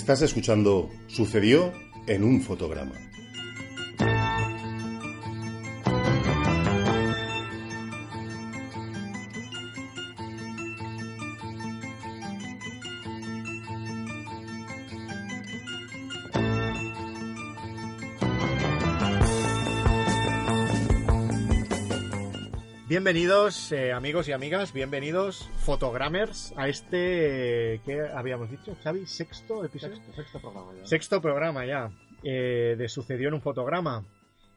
Estás escuchando Sucedió en un fotograma. Bienvenidos, eh, amigos y amigas, bienvenidos, fotogrammers, a este, ¿qué habíamos dicho, Xavi? ¿Sexto episodio? Sexto, sexto programa ya. Sexto programa ya, eh, de Sucedió en un fotograma.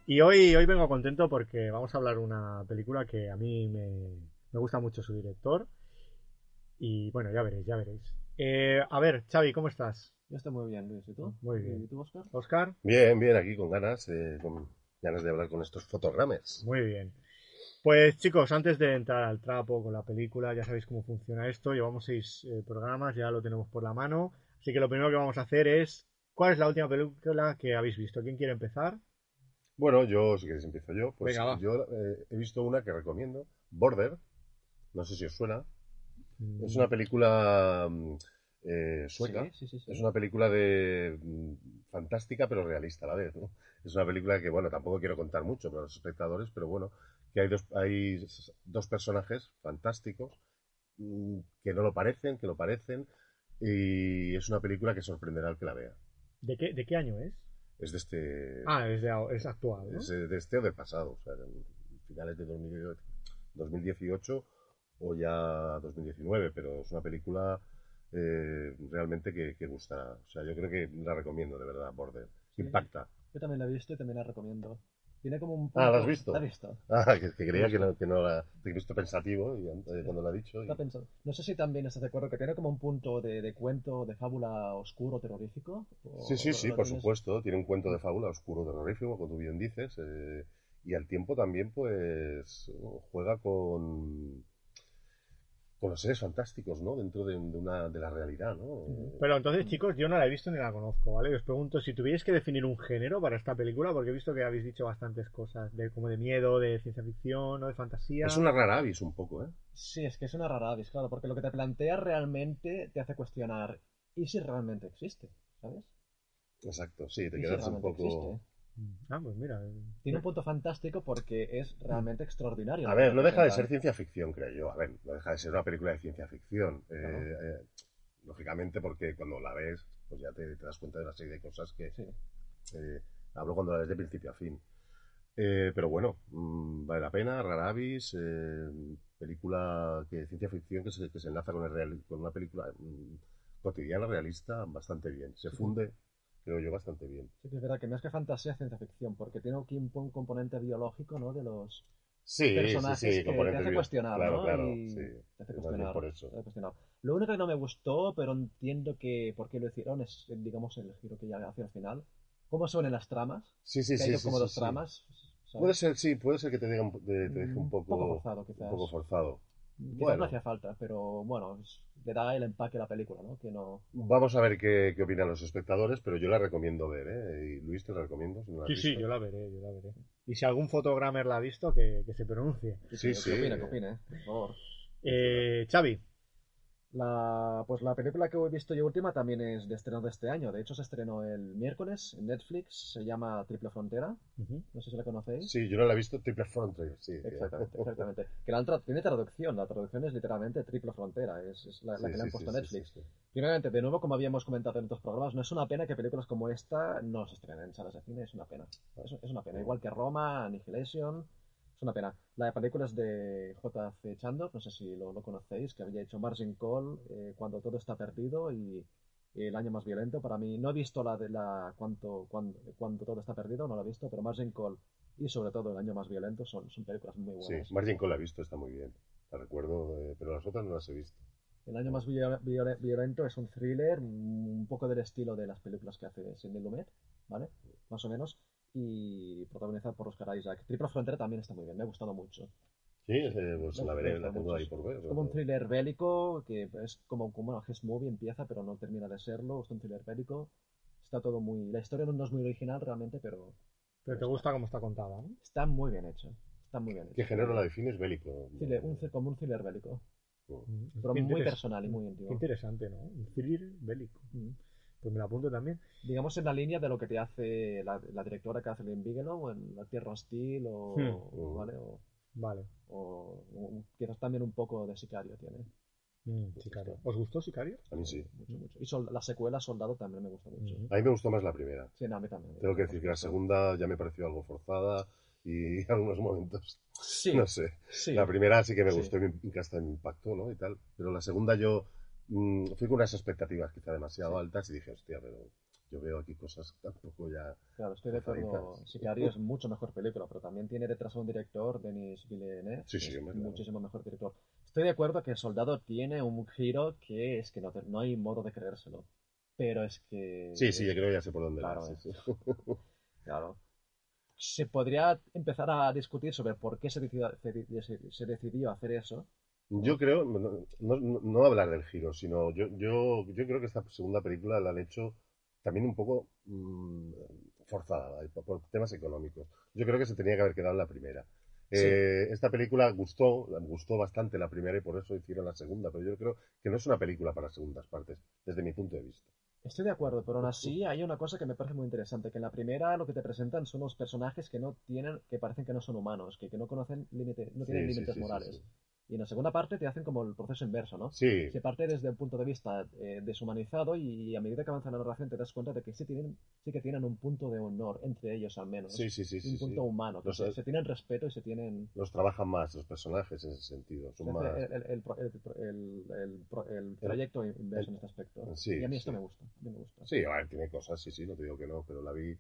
Y hoy, hoy vengo contento porque vamos a hablar de una película que a mí me, me gusta mucho su director. Y bueno, ya veréis, ya veréis. Eh, a ver, Xavi, ¿cómo estás? Yo estoy muy bien, Luis. ¿Y tú? Muy bien. ¿Y tú, Oscar? Oscar, Bien, bien, aquí con ganas, eh, con ganas de hablar con estos fotogrames. muy bien. Pues chicos, antes de entrar al trapo con la película, ya sabéis cómo funciona esto. Llevamos seis eh, programas, ya lo tenemos por la mano. Así que lo primero que vamos a hacer es, ¿cuál es la última película que habéis visto? ¿Quién quiere empezar? Bueno, yo, si queréis empiezo yo, pues Venga, va. yo eh, he visto una que recomiendo, Border, no sé si os suena, Mm, es una película mm, eh, sueca, Sí, sí, sí, sí. es una película de mm, fantástica pero realista a la vez, ¿no? Es una película que, bueno, tampoco quiero contar mucho para los espectadores, pero bueno, que hay dos, hay dos personajes fantásticos mm, que no lo parecen, que lo parecen, y es una película que sorprenderá al que la vea. ¿De qué, ¿De qué año es? Es de este... Ah, es, de, es actual, ¿no? Es de este o del pasado, o sea, de finales de 2018, 2018 o ya 2019, pero es una película eh, realmente que, que gusta. O sea, yo creo que la recomiendo, de verdad, Border. Sí. Impacta. Yo también la he visto y también la recomiendo. Tiene como un... Ah, ¿la has visto? La he visto. Ah, que, que creía que no, que no la... Te he visto pensativo y, eh, cuando lo ha dicho. y- Está pensando. No sé si también estás de acuerdo que tiene como un punto de, de cuento, de fábula oscuro, terrorífico. o- Sí, sí, sí, por tienes- supuesto. Tiene un cuento de fábula oscuro, terrorífico, como tú bien dices. eh, y al tiempo también, pues, juega con con los seres fantásticos, ¿no? Dentro de, de una, de la realidad, ¿no? Pero entonces, chicos, yo no la he visto ni la conozco, ¿vale? Y os pregunto si tuvierais que definir un género para esta película, porque he visto que habéis dicho bastantes cosas, de como de miedo, de ciencia ficción o de fantasía. Es una rara avis un poco, ¿eh? Sí, es que es una rara avis, claro, porque lo que te plantea realmente te hace cuestionar, ¿y si realmente existe? ¿Sabes? Exacto, sí, te ¿Y si quedas un poco... existe? Ah, pues mira. Tiene un punto fantástico porque es realmente extraordinario. A ver, no deja de ser ciencia ficción, creo yo. A ver, no deja de ser una película de ciencia ficción. Eh, Claro. eh, lógicamente, porque cuando la ves, pues ya te, te das cuenta de una serie de cosas que Sí. eh, hablo cuando la ves de principio a fin. Eh, pero bueno, mm, vale la pena, rara avis, eh, película que ciencia ficción que se, que se enlaza con, el real- con una película mm, cotidiana, realista, bastante bien. Se Sí. Creo yo, bastante bien. Sí que es verdad que más que fantasía ciencia ficción, porque tiene aquí un, un componente biológico, ¿no? De los Sí, personajes sí, sí, que te hace cuestionar, Claro, ¿no? claro, Y sí. te hace cuestionar, por eso. te hace cuestionar. Lo único que no me gustó, pero entiendo que por qué lo hicieron es, digamos, el giro que ya hacia el final. ¿Cómo son en las tramas? Sí, sí, que hay sí. dos- sí, como sí, dos sí. tramas. ¿sabes? Puede ser, sí, puede ser que te, diga un- te, te deje un Un poco, poco forzado, quizás. un poco forzado. Bueno. no hacía falta, pero bueno, le da el empaque a la película, ¿no? Que no... Vamos a ver qué, qué opinan los espectadores, pero yo la recomiendo ver, ¿eh? Y Luis, te la recomiendo. Si no la has Sí, sí, yo la veré, yo la veré. Y si algún fotogrammer la ha visto, que, que se pronuncie. Sí, sí. opine, por favor. Eh, Xavi, La, pues la película que he visto yo última también es de estreno de este año. De hecho, se estrenó el miércoles en Netflix. Se llama Triple Frontera. No sé si la conocéis. Sí, yo no la he visto, Triple Frontier, sí. Exactamente, exactamente. Que la han tra- tiene traducción. La traducción es literalmente Triple Frontera. Es, es la, la Sí, que le han puesto sí, a sí, Netflix. sí, sí. Finalmente, de nuevo, como habíamos comentado en otros programas, no es una pena que películas como esta no se estrenen en salas de cine. Es una pena. Es, es una pena. Igual que Roma, Annihilation. Una pena. La de películas de J.C. Chandor, no sé si lo, lo conocéis, que había hecho Margin Call, eh, Cuando todo está perdido y El año más violento, para mí, no he visto la de la cuánto, cuánto, cuánto todo está perdido, no la he visto, pero Margin Call y sobre todo El año más violento son, son películas muy Sí, buenas. Margin Call la he visto, está muy bien. La recuerdo, eh, pero las otras no las he visto. El año más viol- viol- violento es un thriller, un poco del estilo de las películas que hace Sidney Lumet, ¿vale? Más o menos. Y protagonizado por Oscar Isaac. Triple Frontera también está muy bien, me ha gustado mucho. Sí, eh, pues Me la veré, la tengo mucho, ahí por ver. Es como un thriller bélico, que es como, como Hess movie, empieza pero no termina de serlo. Es un thriller bélico. Está todo muy... La historia no es muy original realmente, pero Pero te gusta cómo está contada, ¿no? está muy bien hecha. Está muy bien hecha. ¿Qué género la defines? Bélico. Thriller- un, como un thriller bélico. Mm, Pero muy personal y muy íntimo. Qué interesante, ¿no? Un thriller bélico. Mm. Pues me lo apunto también. digamos en la línea de lo que te hace la, la directora Kathleen Bigelow en La Tierra Hostil o, Hmm. o- ¿vale? o, Vale. o- o quizás también un poco de Sicario tiene Mm, Sicario. ¿Os gustó Sicario? A mí sí. mucho mucho y sol- la secuela Soldado también me gusta mucho Ujú. A mí me gustó más la primera. sí no, a mí también Tengo que decir que la segunda ya me pareció algo forzada y en algunos momentos, sí, no sé. sí. La primera sí que me Sí. gustó y me- y que hasta me impactó, ¿no? Y tal. Pero la segunda yo mm, fui con unas expectativas quizá demasiado Sí. altas y dije, hostia, pero yo veo aquí cosas tampoco ya... claro estoy de acuerdo. Sicario es mucho mejor película pero también tiene detrás a un director Denis Villeneuve Sí, sí, es hombre, claro. muchísimo mejor director estoy de acuerdo que Soldado tiene un giro que es que no, hay modo de creérselo pero es que Sí, sí, yo creo que ya sé por dónde Claro, sí, sí. Claro. Se podría empezar a discutir sobre por qué se decidió, se decidió hacer eso. Yo creo, no, no, no- no hablar del giro, sino yo, yo, yo creo que esta segunda película la han hecho también un poco mm, forzada ¿vale? por, temas económicos. Yo creo que se tenía que haber quedado en la primera. Sí. Eh, esta película gustó, gustó bastante la primera y por eso hicieron la segunda, pero yo creo que no es una película para segundas partes, desde mi punto de vista. Estoy de acuerdo, pero aún así hay una cosa que me parece muy interesante, que en la primera lo que te presentan son los personajes que no tienen, que parecen que no son humanos, que, que no conocen límite, no tienen Sí, límites sí, morales. Y en la segunda parte te hacen como el proceso inverso, ¿no? Sí, Se parte desde un punto de vista eh, deshumanizado y a medida que avanza la narración te das cuenta de que sí, tienen, sí que tienen un punto de honor, entre ellos al menos. sí, sí, sí, un sí, sí. punto humano, que Los- se, se tienen respeto y se tienen... Los trabajan más los personajes en ese sentido, son más... el, el, pro- el, pro- el, el pro- el trayecto inverso en este aspecto. Sí, y a mí esto me gusta. A mí me gusta. Sí, a ver, tiene cosas, sí, sí, no te digo que no, pero la vi,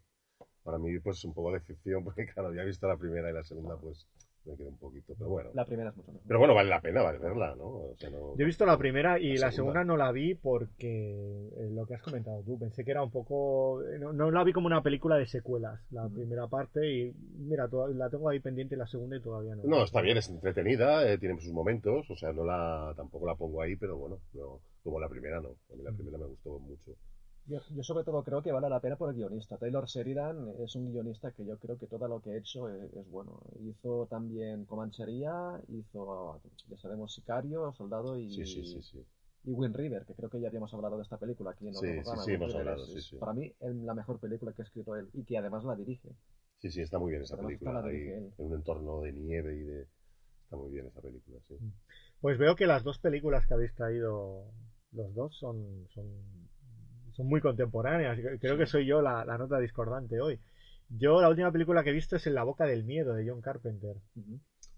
para mí, pues un poco de ficción, porque claro, ya he visto la primera y la segunda, pues me quedé un poquito, pero bueno. La primera es mucho mejor. Pero bueno, vale la pena, vale verla, ¿no? O sea, no... Yo he visto la primera y La la segunda, segunda. no la vi porque eh, lo que has comentado tú, pensé que era un poco... eh, No, no la vi como una película de secuelas, la primera parte y mira, toda- la tengo ahí pendiente la segunda y todavía no. No, está bien, es entretenida, eh, tiene sus momentos, o sea, no la, tampoco la pongo ahí, pero bueno, no, como la primera no, a mí la primera me gustó mucho. Yo, yo sobre todo creo que vale la pena por el guionista. Taylor Sheridan es un guionista que yo creo que todo lo que ha hecho es, es bueno. Hizo también Comanchería, hizo, ya sabemos, Sicario, Soldado y, Sí, sí, sí, sí. y Wind River, que creo que ya habíamos hablado de esta película aquí en Sí, otro sí, programa. hemos hablado, es- sí, es sí. Para mí es la mejor película que ha escrito él y que además la dirige. Sí, sí, está muy bien esa Además, película, está la ahí, en un entorno de nieve y de... Está muy bien esa película, sí. Pues veo que las dos películas que habéis traído los dos son, son, son muy contemporáneas. Creo que soy yo la, la nota discordante hoy. Yo la última película que he visto es En la boca del miedo de John Carpenter.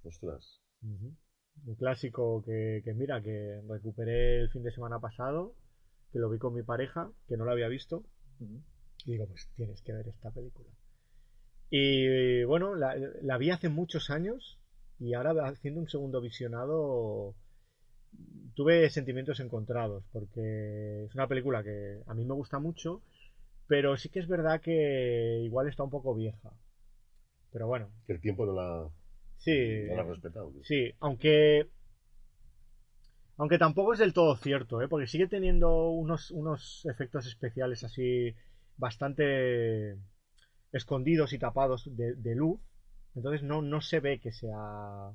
Ostras. Un clásico que, que mira, que recuperé el fin de semana pasado, que lo vi con mi pareja, que no lo había visto, y digo, pues tienes que ver esta película. Y bueno, la, la vi hace muchos años y ahora haciendo un segundo visionado tuve sentimientos encontrados porque es una película que a mí me gusta mucho, pero sí que es verdad que igual está un poco vieja. Pero bueno, que el tiempo no la, sí. no la ha respetado. tío. Sí, aunque. Aunque tampoco es del todo cierto, ¿eh? porque sigue teniendo unos, unos efectos especiales así bastante escondidos y tapados de, de luz. Entonces no, no se ve que sea.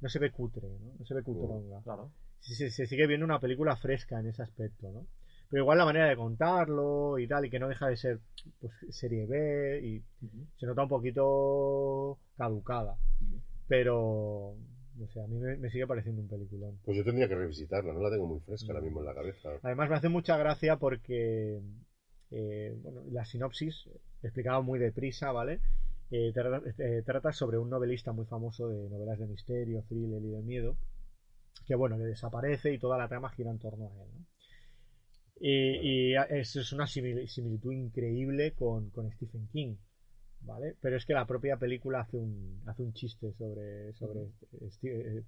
No se ve cutre, ¿no? No se ve cuteronga. Claro. Sí, Se, se sigue viendo una película fresca en ese aspecto, ¿no? Pero igual la manera de contarlo y tal, y que no deja de ser pues, serie B y se nota un poquito caducada. Pero, no sé, a mí me, me sigue pareciendo un peliculón. Pues yo tendría que revisitarla, no la tengo muy fresca ahora mismo en la cabeza. Además me hace mucha gracia porque, eh, bueno, la sinopsis, explicado muy deprisa, ¿vale? Eh, trata, eh, trata sobre un novelista muy famoso de novelas de misterio, thriller y de miedo, que bueno, que desaparece y toda la trama gira en torno a él, ¿no? Y, y es, es una simil- similitud increíble con, con Stephen King, ¿vale? Pero es que la propia película hace un, hace un chiste sobre, sobre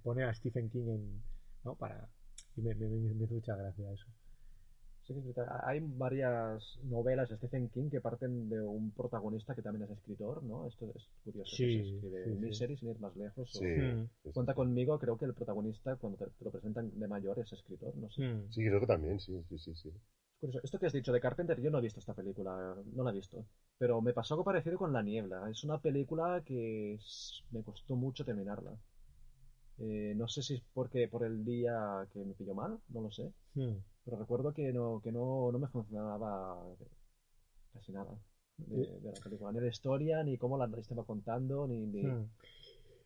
pone a Stephen King en, ¿no? Para, y me, me, me- me hace mucha gracia eso. Sí que es verdad. Hay varias novelas de Stephen King que parten de un protagonista que también es escritor, ¿no? Esto es curioso. que Sí, se escribe sí, sí. miniseries sin ir más lejos. o- Sí, Mm. sí, sí. Cuenta conmigo, creo que el protagonista, cuando te, lo presentan de mayor, es escritor. No sé. Mm. Sí, creo que también, sí, sí, sí. sí. Curioso. Esto que has dicho de Carpenter, yo no he visto esta película, no la he visto. Pero me pasó algo parecido con La Niebla. Es una película que es- me costó mucho terminarla. Eh, no sé si es porque por el día que me pilló mal, no lo sé. Pero recuerdo que no, que no, no me funcionaba casi nada de, de la película. Ni la historia, ni cómo la estaba contando, ni... ni- Mm.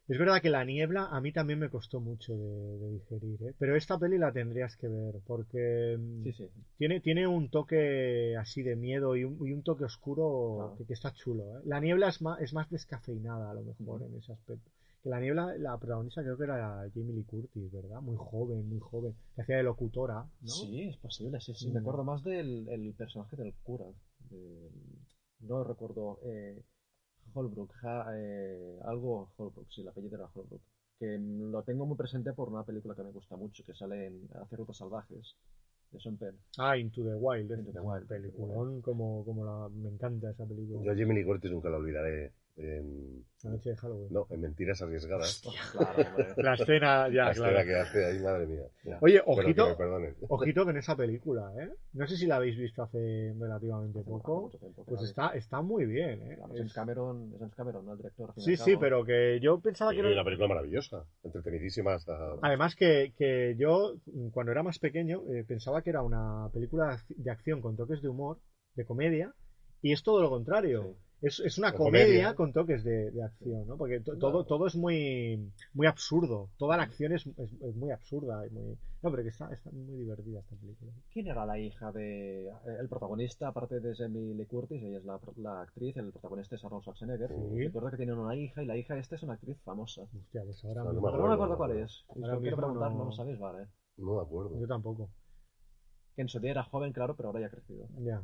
Es verdad que la niebla a mí también me costó mucho de, de digerir, ¿eh? Pero esta peli la tendrías que ver porque mm, Sí, sí. tiene, tiene un toque así de miedo y un, y un toque oscuro Claro. que, que está chulo. ¿eh? La niebla es más, es más descafeinada a lo mejor en ese aspecto. Que la niebla, la protagonista creo que era Jamie Lee Curtis, ¿verdad? Muy joven, muy joven. Que hacía de locutora, ¿no? Sí, es posible, sí, sí. Mm. Me acuerdo más del el personaje del cura. del- no recuerdo. Eh, Holbrook, ja- eh, algo Holbrook, sí, el apellido era Holbrook. Que lo tengo muy presente por una película que me gusta mucho, que sale en Hace Rutas Salvajes, de Sean Penn. Ah, Into the Wild. Into the Wild, peliculón, como, como la, me encanta esa película. Yo a Jimmy Lee Curtis nunca la olvidaré. En, La noche de Halloween. no, en Mentiras Arriesgadas. Claro. La escena, ya, la claro. escena que hace ahí, madre mía. Ya. Oye, ojito, que ojito con esa película, ¿eh? No sé si la habéis visto hace relativamente Hace poco. tiempo Pues está, está muy bien, ¿eh? Claro, James Es- Cameron, James Cameron, ¿no? El director. Sí, sí, pero que yo pensaba Sí, que era... una película maravillosa, entretenidísima hasta... Además que, que yo, cuando era más pequeño, eh, pensaba que era una película de acción con toques de humor, de comedia, y es todo lo contrario. Es, es una comedia, comedia. con toques de, de acción, ¿no? Porque to- todo, todo es muy, muy absurdo. Toda la acción es, es- es muy absurda. Y muy... No, pero que está, está muy divertida esta película. ¿Quién era la hija de. eh, El protagonista, aparte de Jamie Lee Curtis, ella es la, la actriz, el protagonista es Arnold Schwarzenegger. Sí. Recuerdo que tienen una hija y la hija esta es una actriz famosa. Hostia, pues ahora No, no mismo- me Pero no me acuerdo, cuál es. Ahora Quiero preguntar, no- no lo sabéis, vale. No me acuerdo. Yo tampoco. Que en su día era joven, claro, pero ahora ya ha crecido. Ya.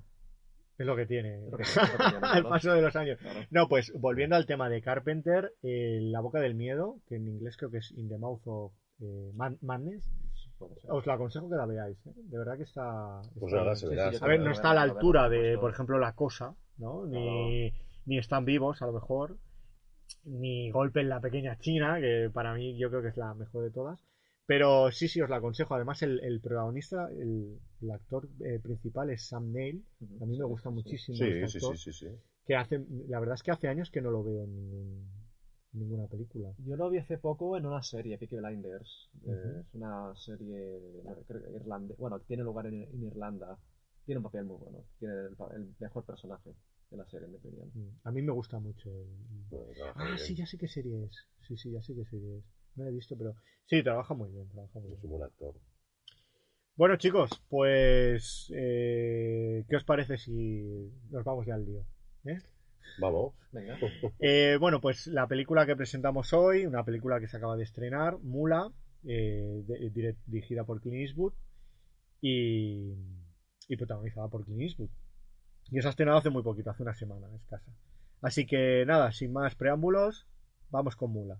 Es lo que tiene. Lo que- Al claro. paso de los años. Claro. No, pues volviendo al tema de Carpenter, eh, La Boca del Miedo, que en inglés creo que es In the Mouth of eh, Man- Madness, os lo aconsejo que la veáis. ¿eh? De verdad que está. Pues está se verá. sí, yo se A ver, no está a la altura de, por ejemplo, La Cosa, ¿no? Ni, ni Están Vivos, a lo mejor. Ni Golpe en la Pequeña China, que para mí yo creo que es la mejor de todas. Pero sí, sí, os la aconsejo. Además, el, el protagonista, el, el actor eh, principal es Sam Neill. A mí me gusta muchísimo Sí, este sí, actor. sí, sí, sí. Que hace, la verdad es que hace años que no lo veo en, ningún- en ninguna película. Yo lo vi hace poco en una serie, Peaky Blinders. Es una serie no, creo que irlande- Bueno, tiene lugar en, en Irlanda. Tiene un papel muy bueno. Tiene el, pa- el mejor personaje de la serie, en mi opinión. Mm, A mí me gusta mucho. el- Bueno, Ah, bien. sí, ya sé qué serie es. Sí, sí, ya sé qué serie es. No he visto, pero sí, trabaja muy bien, trabaja muy Es bien. un buen actor. Bueno, chicos, pues eh, ¿qué os parece si nos vamos ya al lío? ¿Eh? Vamos. Venga. Eh, bueno, pues la película que presentamos hoy, una película que se acaba de estrenar, Mula, eh, de- dirigida por Clint Eastwood y, y protagonizada por Clint Eastwood. Y se ha estrenado hace muy poquito, hace una semana escasa. Así que nada, sin más preámbulos, vamos con Mula.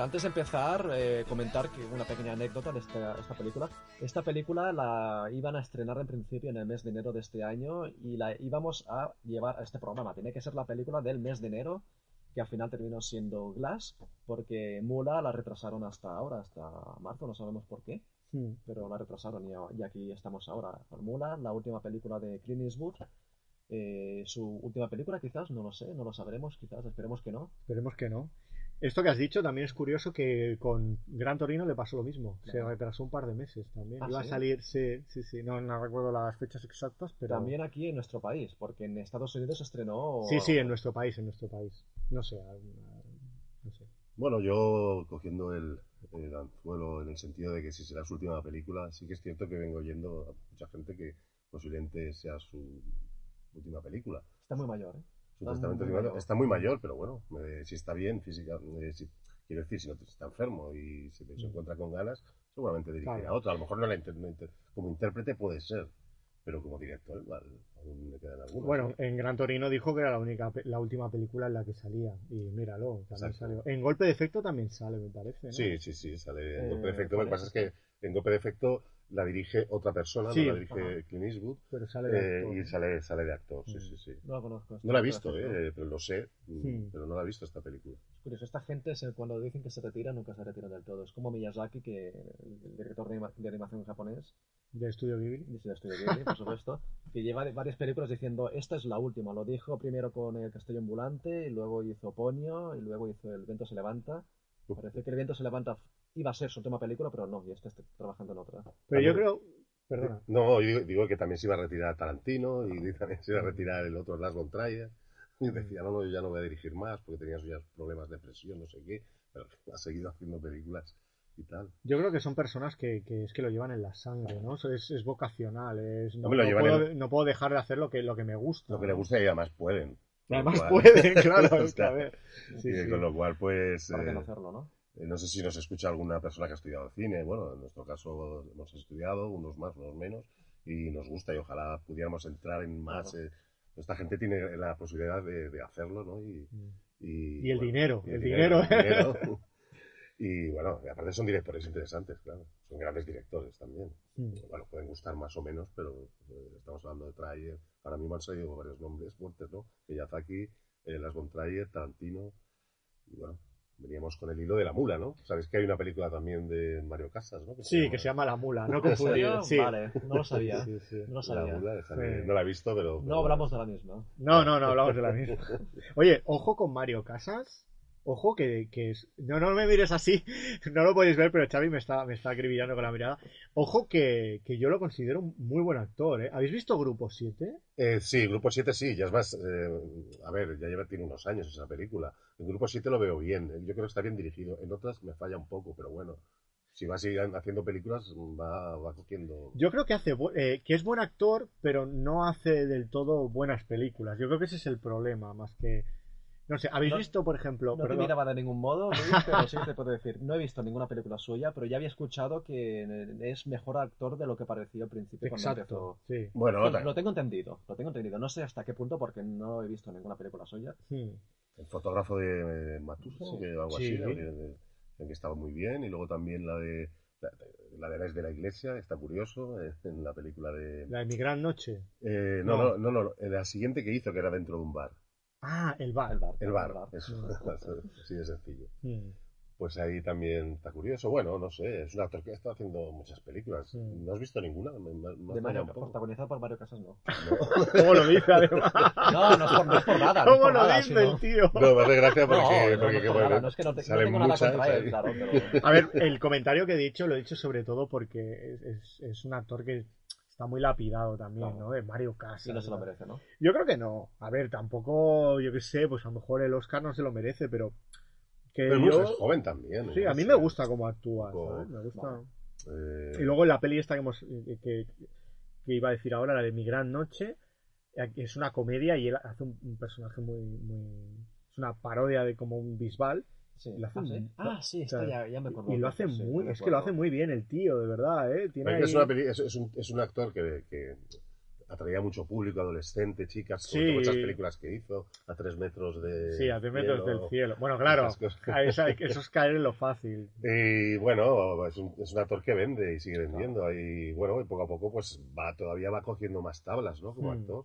mira, antes de empezar, eh, comentar que una pequeña anécdota de esta, esta película. Esta película la iban a estrenar en principio en el mes de enero de este año y la íbamos a llevar a este programa. Tiene que ser la película del mes de enero, que al final terminó siendo Glass, porque Mula la retrasaron hasta ahora, hasta marzo, no sabemos por qué. Hmm. pero la retrasaron y, y aquí estamos ahora. Con Mulan, la última película de Clint Eastwood, eh, su última película quizás, no lo sé, no lo sabremos, quizás, esperemos que no. Esperemos que no. Esto que has dicho también es curioso que con Gran Torino le pasó lo mismo. Se retrasó un par de meses también. ¿Ah, Iba a salir, sí, sí, sí. No, no recuerdo las fechas exactas, pero. También aquí en nuestro país, porque en Estados Unidos se estrenó... Sí, sí, en nuestro país, en nuestro país. No sé, no sé. Bueno, yo cogiendo el, el anzuelo en el sentido de que si será su última película, sí que es cierto que vengo oyendo a mucha gente que posiblemente sea su última película. Está muy mayor, ¿eh? Supuestamente muy está, mayor. está muy mayor, pero bueno, eh, si está bien física, eh, si- quiero decir, si no está enfermo y si se encuentra con ganas, seguramente dirigirá Claro. otra. A lo mejor no la inter- como intérprete puede ser, pero como director aún le quedan algunas. Bueno, ¿no? en Gran Torino dijo que era la única, la última película en la que salía. Y míralo, también salió. En Golpe de Efecto también sale, me parece. ¿no? Sí, sí, sí, sale en Eh, golpe de efecto. Lo ¿cuál que pasa es que en golpe de efecto la dirige otra persona, Sí, no la dirige ajá. Clint Eastwood, Pero sale de eh, actor. y sale, sale de actor, sí, Mm. sí, sí. No la conozco. No la he visto, eh, pero lo sé, mm, Sí. pero no la he visto esta película. Es curioso, esta gente se- cuando dicen que se retira nunca se retira del todo. Es como Miyazaki, que el director de, anima- de animación japonés, De Estudio Ghibli. dice de Estudio Ghibli, por supuesto, que lleva varias películas diciendo esta es la última. Lo dijo primero con El Castillo Ambulante, y luego hizo Ponyo, y luego hizo El Viento se levanta. Parece que El Viento se levanta iba a ser su última película, pero no, ya está está trabajando en otra. Pero yo creo. Perdona. No, yo digo, que también se iba a retirar Tarantino y también se iba a retirar el otro Lars von Trier. Y decía, no, no, yo ya no voy a dirigir más porque tenía ya problemas de presión, no sé qué. Pero ha seguido haciendo películas y tal. Yo creo que son personas que, que es que lo llevan en la sangre, ¿no? Es, es vocacional. Es, no, Hombre, lo no puedo, en- no puedo dejar de hacer lo que, lo que me gusta. Lo que le ¿no? gusta y además pueden. Y además pueden, claro. Es que, a ver. Sí, y sí. Con lo cual, pues, ¿Para no eh, hacerlo, no? Eh, no sé si nos escucha alguna persona que ha estudiado cine. Bueno, en nuestro caso hemos estudiado, unos más, unos menos, y nos gusta y ojalá pudiéramos entrar en más. Eh, esta gente tiene la posibilidad de, de hacerlo, ¿no? Y, y, Y el bueno, dinero, y el dinero. el dinero. Y bueno, y aparte son directores interesantes, claro. Son grandes directores también. Mm. Bueno, pueden gustar más o menos, pero eh, estamos hablando de Trier. Ahora mismo han salido varios nombres fuertes, ¿no? Miyazaki, eh, Las Trier, Tarantino. Y bueno, veníamos con el hilo de la mula, ¿no? Sabéis que hay una película también de Mario Casas, ¿no? Sí, que se llama La Mula, no ¿En confundir. Sí. Vale, no lo sabía. Sí, sí. No lo La sabía. mula, esa de- Sí. no la he visto, pero... No hablamos de la misma. No, no, no hablamos de la misma. Oye, ojo con Mario Casas. Ojo que, que es. No, no me mires así. No lo podéis ver, pero Xavi me está, me está acribillando con la mirada. Ojo que, que yo lo considero un muy buen actor, ¿eh? ¿Habéis visto Grupo 7? Eh, sí, Grupo 7 sí, ya es más. eh, a ver, ya lleva tiene unos años esa película. En Grupo 7 lo veo bien, eh, yo creo que está bien dirigido. En otras me falla un poco, pero bueno. Si va a seguir haciendo películas, va, va cogiendo. Yo creo que hace eh, que es buen actor, pero no hace del todo buenas películas. Yo creo que ese es el problema, más que. No sé, ¿habéis No- visto, por ejemplo? No te perdón, miraba de ningún modo, Luis, pero sí que te puedo decir. No he visto ninguna película suya, pero ya había escuchado que es mejor actor de lo que parecía al principio cuando Exacto, sí. Bueno, Lo tengo entendido, lo tengo entendido. No sé hasta qué punto porque no he visto ninguna película suya. Hmm. el fotógrafo de eh, Matuso, Sí. que algo Sí. así, que, estaba muy bien. Y luego también la de. La, la de las de la iglesia, está curioso, eh, en la película de... La de Mi Gran Noche. Eh, no, No. no, no, la siguiente que hizo, que era dentro de un bar. Ah, el bar. El bar. El bar, bar. eso, Mm. así de sencillo. Hmm. Pues ahí también está curioso. Bueno, no sé, es un actor que está haciendo muchas películas. Mm. ¿No has visto ninguna? Me- me- De Mario, protagonizado por Mario Casas, no. ¿Cómo lo dice, además? No, no es por, no es por nada. no es ¿Cómo por lo nada, dice sino- el tío? No, me hace gracia porque, No, no, porque no, qué por bueno, nada, no es que no, te- no salen tengo nada muchas contra él, claro, pero... A ver, el comentario que he dicho lo he dicho sobre todo porque es, es- es un actor que está muy lapidado también, Claro. ¿no? De Mario Casas. Sí, no se lo merece, ¿no? Yo creo que no. A ver, tampoco, yo qué sé, pues a lo mejor el Oscar no se lo merece, pero que Pero es muy- yo... es joven también. Sí, a mí Sí. me gusta cómo actúa, ¿sabes? Me gusta. Vale. Eh, Y luego en la peli esta que, hemos, eh, que, que iba a decir ahora, la de Mi Gran Noche, eh, es una comedia y él hace un, un personaje muy, muy... Es una parodia de como un bisbal Sí. Y lo hace ah, sí, muy- ah, sí, o sea, está, ya, ya me acuerdo. y lo hace Sí, muy... Es que lo hace muy bien el tío, de verdad, ¿eh? Tiene es, una peli- es, es un, es un actor que, que atraía mucho público, adolescente, chicas, con Sí. muchas películas que hizo, a tres metros de. Sí, a tres metros cielo, del cielo. Bueno, claro, a esa- eso es caer en lo fácil. Y bueno, es un, es un actor que vende y sigue vendiendo. Y bueno, y poco a poco, pues va todavía va cogiendo más tablas, ¿no? Como Hmm. actor.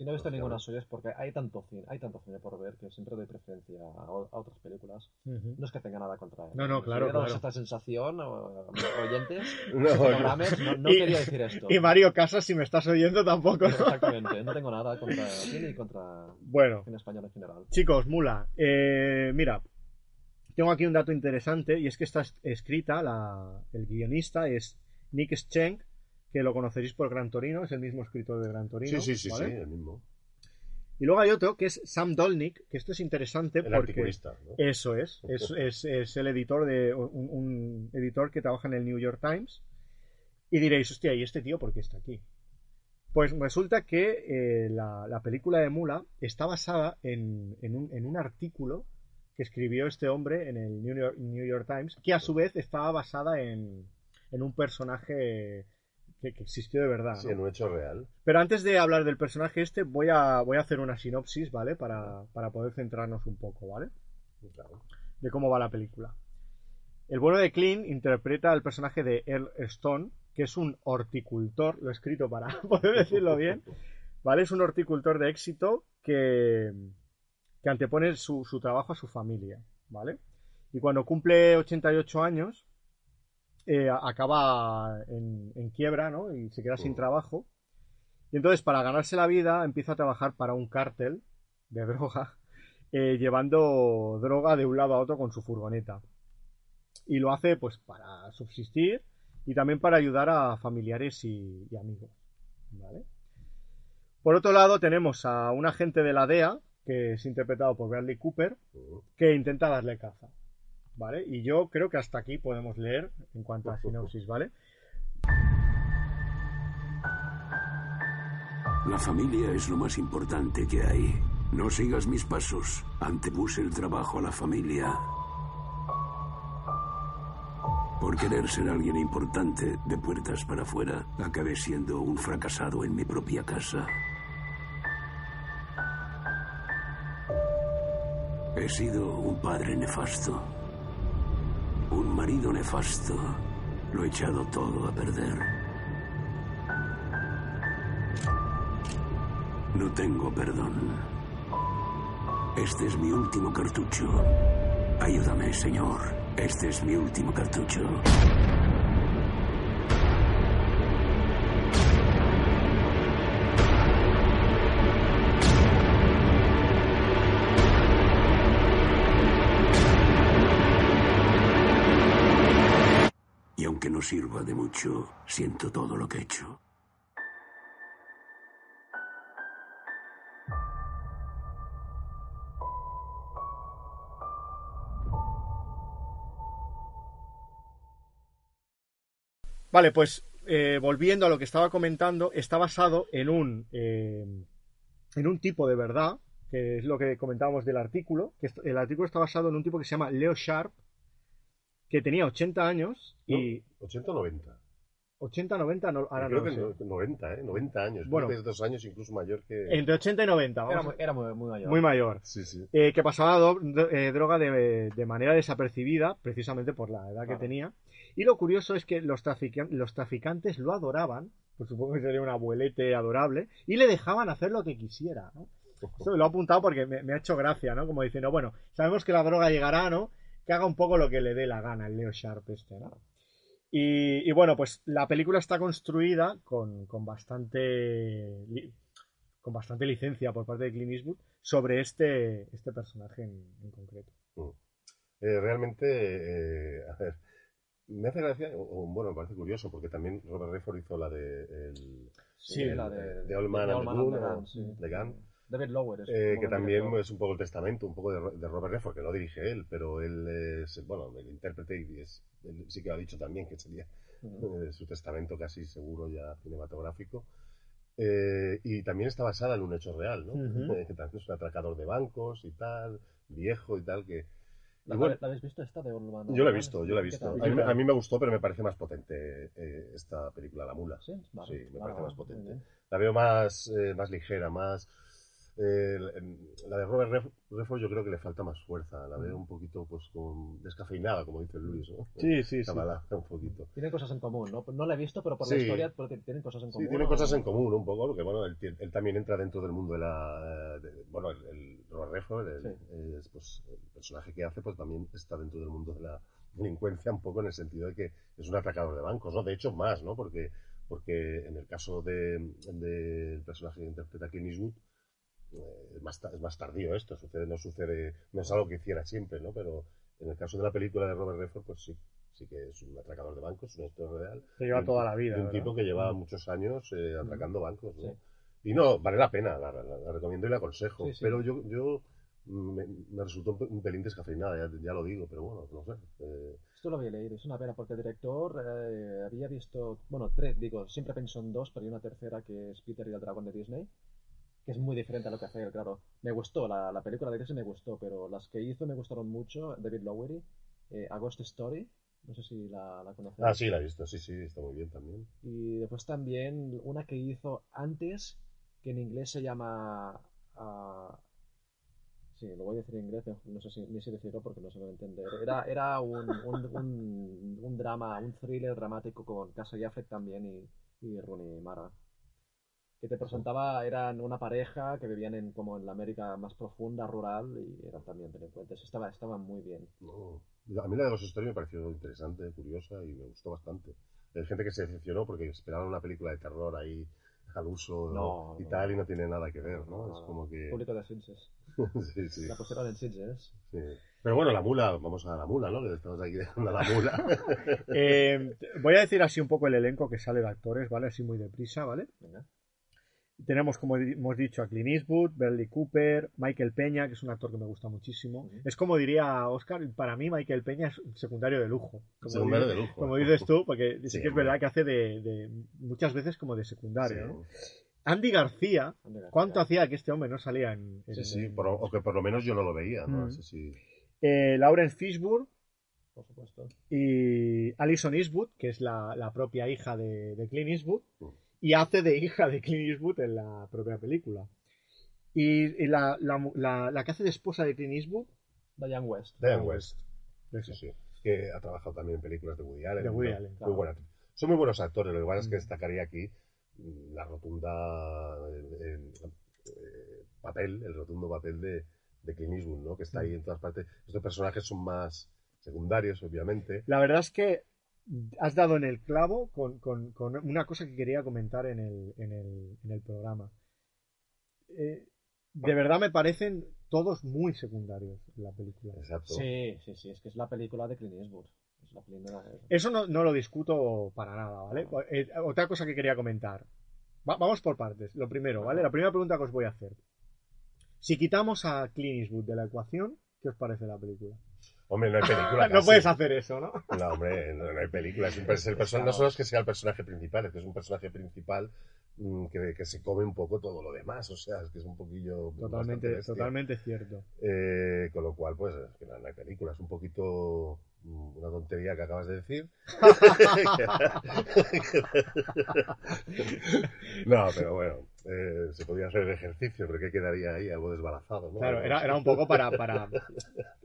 Si no he visto Pues, ninguna suya es porque hay tanto cine, hay tanto cine por ver que siempre doy preferencia a, otras películas. No es que tenga nada contra él. No, no, claro, esta sensación, o, oyentes, No, no, no Y- quería decir esto. Y Mario Casas, si me estás oyendo, tampoco. ¿no? Exactamente, no tengo nada contra cine y contra Bueno, cine español en general. chicos, Mula, eh, mira, tengo aquí un dato interesante y es que está es- escrita, la, el guionista es Nick Schenk, que lo conoceréis por Gran Torino, es el mismo escritor de Gran Torino. Sí, sí, sí, ¿vale? sí, el mismo. Y luego hay otro que es Sam Dolnick, que esto es interesante El porque... Eso es, es, es- es el editor de un, un editor que trabaja en el New York Times. Y diréis, hostia, ¿y este tío por qué está aquí? Pues resulta que eh, la, la película de Mula está basada en, en un, en un artículo que escribió este hombre en el New York, New York Times, que a su vez estaba basada en, en un personaje que, que existió de verdad. Sí, ¿no? en un hecho real. Pero antes de hablar del personaje este, voy a, voy a hacer una sinopsis, ¿vale? Para, para poder centrarnos un poco, ¿vale? Claro. de cómo va la película. El bueno de Clint interpreta al personaje de Earl Stone, que es un horticultor, lo he escrito para poder decirlo bien, ¿vale? Es un horticultor de éxito que, que antepone su, su trabajo a su familia, ¿vale? Y cuando cumple 88 años, eh, acaba en, en quiebra, ¿no? Y se queda sin trabajo. Y entonces, para ganarse la vida, empieza a trabajar para un cártel de droga, eh, llevando droga de un lado a otro con su furgoneta. Y lo hace, pues, para subsistir y también para ayudar a familiares y, y amigos, ¿vale? Por otro lado, tenemos a un agente de la DEA, que es interpretado por Bradley Cooper, que intenta darle caza. ¿Vale? Y yo creo que hasta aquí podemos leer en cuanto a sinopsis, ¿vale? La familia es lo más importante que hay. No sigas mis pasos. Antepuse el trabajo a la familia. Por querer ser alguien importante de puertas para afuera, acabé siendo un fracasado en mi propia casa. He sido un padre nefasto. Un marido nefasto. Lo he echado todo a perder. No tengo perdón. Este es mi último cartucho. Ayúdame, señor. Este es mi último cartucho. Sirva de mucho, siento todo lo que he hecho. Vale, pues eh, volviendo a lo que estaba comentando, está basado en un, eh, en un tipo de verdad, que es lo que comentábamos del artículo, que el artículo está basado en un tipo que se llama Leo Sharp, que tenía 80 años y... 80 o 90. 80, 90, no, ahora no creo lo que sé. no- 90, ¿eh? 90 años. Bueno. Que dos años incluso mayor que... Entre 80 y 90, vamos Era, muy, era muy, muy mayor. muy mayor. Sí, sí. eh, que pasaba eh, droga de, de manera desapercibida, precisamente por la edad que Claro. tenía. Y lo curioso es que los, trafican- los traficantes lo adoraban, por supongo que sería un abuelete adorable, y le dejaban hacer lo que quisiera. ¿no? Esto me lo he apuntado porque me, me ha hecho gracia, ¿no? Como diciendo, bueno, sabemos que la droga llegará, ¿no? Que haga un poco lo que le dé la gana el Leo Sharp este, ¿no? Y, y bueno, pues la película está construida con, con bastante con bastante licencia por parte de Clint Eastwood sobre este, este personaje en, en concreto. Eh, realmente, eh, a ver, me hace gracia, o, o, bueno, me parece curioso, porque también Robert Redford hizo la de... El, Sí, el- la de, de All Man de and Man the Gun, sí. David Lower. Es Eh, que también director. es un poco el testamento, un poco de, Ro- de Robert Redford, que no dirige él, pero él es, bueno, el intérprete y es, él sí que lo ha dicho también, que sería eh, su testamento casi seguro ya cinematográfico. Eh, y también está basada en un hecho real, ¿no? Que también es un atracador de bancos y tal, viejo y tal, que... ¿La, bueno, ¿La habéis visto esta de and yo la he visto, yo la he ¿Qué visto. A mí, me- a mí me gustó, pero me parece más potente eh, esta película, La Mula. ¿Sí? Vale, Sí, me vale, parece más potente. La veo más, eh, más ligera, más... eh, la de Robert Redford yo creo que le falta más fuerza. La veo un poquito pues con descafeinada, como dice Luis, ¿no? Sí, sí, sí. Chavalada, un poquito. Tienen cosas en común, ¿no? No la he visto, pero por Sí. la historia tienen cosas en Sí, común. tiene ¿no? cosas en común un poco, porque bueno, él, él también entra dentro del mundo de la... de- bueno, el, el Robert Redford, el- Sí. es, pues, el personaje que hace, pues también está dentro del mundo de la delincuencia un poco en el sentido de que es un atracador de bancos, ¿no? De hecho, más, ¿no? Porque, porque en el caso de- del personaje que interpreta Clint Eastwood, eh, es, más, es más tardío esto, sucede, no sucede, no es algo que hiciera siempre, ¿no? Pero en el caso de la película de Robert Redford, pues sí, sí que es un atracador de bancos, es una historia real. Se lleva Un- toda la vida. de un ¿verdad? tipo que lleva muchos años eh, atracando bancos. ¿no? Sí. Y no, vale la pena, la, la- la recomiendo y la aconsejo. Sí, sí. Pero yo, yo mm, me, me resultó un pelín descafeinada, ya, ya lo digo, pero bueno, no sé. eh, Esto lo había leído, es una pena porque el director eh, había visto, bueno, tres, digo, siempre pensó en dos, pero hay una tercera que es Peter y el dragón de Disney, que es muy diferente a lo que hace él, claro. Me gustó, la, la película de Disney me gustó, pero las que hizo me gustaron mucho, David Lowery, eh, A Ghost Story, no sé si la, la conocéis. Ah, sí, la he visto, sí, sí, está muy bien también. Y después también una que hizo antes, que en inglés se llama... ah, sí, lo voy a decir en inglés, no sé si, ni si decirlo porque no se me va a entender. Era, era un, un, un, un drama, un thriller dramático con Casey Affleck también y, y Rooney Mara. Que te presentaba, eran una pareja que vivían en como en la América más profunda, rural, y eran también delincuentes. Estaba, estaban muy bien. No, a mí la de los Story me pareció interesante, curiosa y me gustó bastante. Hay gente que se decepcionó porque esperaban una película de terror ahí al uso No, y no. tal y no tiene nada que ver, ¿no? Es como que... Público de Sitges. sí, sí, La pusieron en Sitges. sí. Pero bueno, la mula, vamos a la mula, ¿no? Que estamos aquí dejando a la mula. Eh, voy a decir así un poco el elenco que sale de actores, ¿vale? Así muy deprisa, ¿vale? Venga. Tenemos, como hemos dicho, a Clint Eastwood, Bradley Cooper, Michael Peña, que es un actor que me gusta muchísimo. Es como diría Oscar, para mí Michael Peña es un secundario de lujo. Como Secundario di- de lujo. Como dices tú, porque sí, Sí, que es verdad que hace de, de- muchas veces como de Sí, secundario. ¿no? Andy García. ¿cuánto hacía que este hombre no salía en... en- sí, sí, por- o que por lo menos yo no lo veía, ¿no? Mm. Sí, sí. Eh, Lawrence Fishburne Por supuesto. y Alison Eastwood, que es la, la propia hija de, de Clint Eastwood, Mm. Y hace de hija de Clint Eastwood en la propia película. Y, y la, la la- la que hace de esposa de Clint Eastwood, Diane West. Diane West. eso, Sí, sí. Que ha trabajado también en películas de Woody Allen. De Woody ¿no? Allen, Muy buena. Son muy buenos actores, lo que pasa es que Mm. destacaría aquí mm, la rotunda eh, eh, papel, el rotundo papel de, de Clint Eastwood, ¿no? Que está Mm. ahí en todas partes. Estos personajes son más secundarios, obviamente. La verdad es que has dado en el clavo con, con- con una cosa que quería comentar en el, en el, en el programa. Eh, de verdad me parecen todos muy secundarios en la película. Exacto. Sí, sí, sí, es que es la película de Clint Eastwood. Es la película de... Eso no, no lo discuto para nada, ¿vale? Eh, otra cosa que quería comentar. Va- vamos por partes. Lo primero, ¿vale? La primera pregunta que os voy a hacer. Si quitamos a Clint Eastwood de la ecuación, ¿qué os parece la película? Hombre, no hay película. no casi. puedes hacer eso, ¿no? No, hombre, no, no hay película. Es un el person- No solo es que sea el personaje principal, es que es un personaje principal mm, que, que se come un poco todo lo demás. O sea, es que es un poquillo. Totalmente, totalmente cierto. Eh, con lo cual, pues, es que no, no hay película. Es un poquito mm, una tontería que acabas de decir. no, pero bueno, eh, se podía hacer el ejercicio, pero que quedaría ahí algo desbalazado, ¿no? Claro, era, era un poco para, para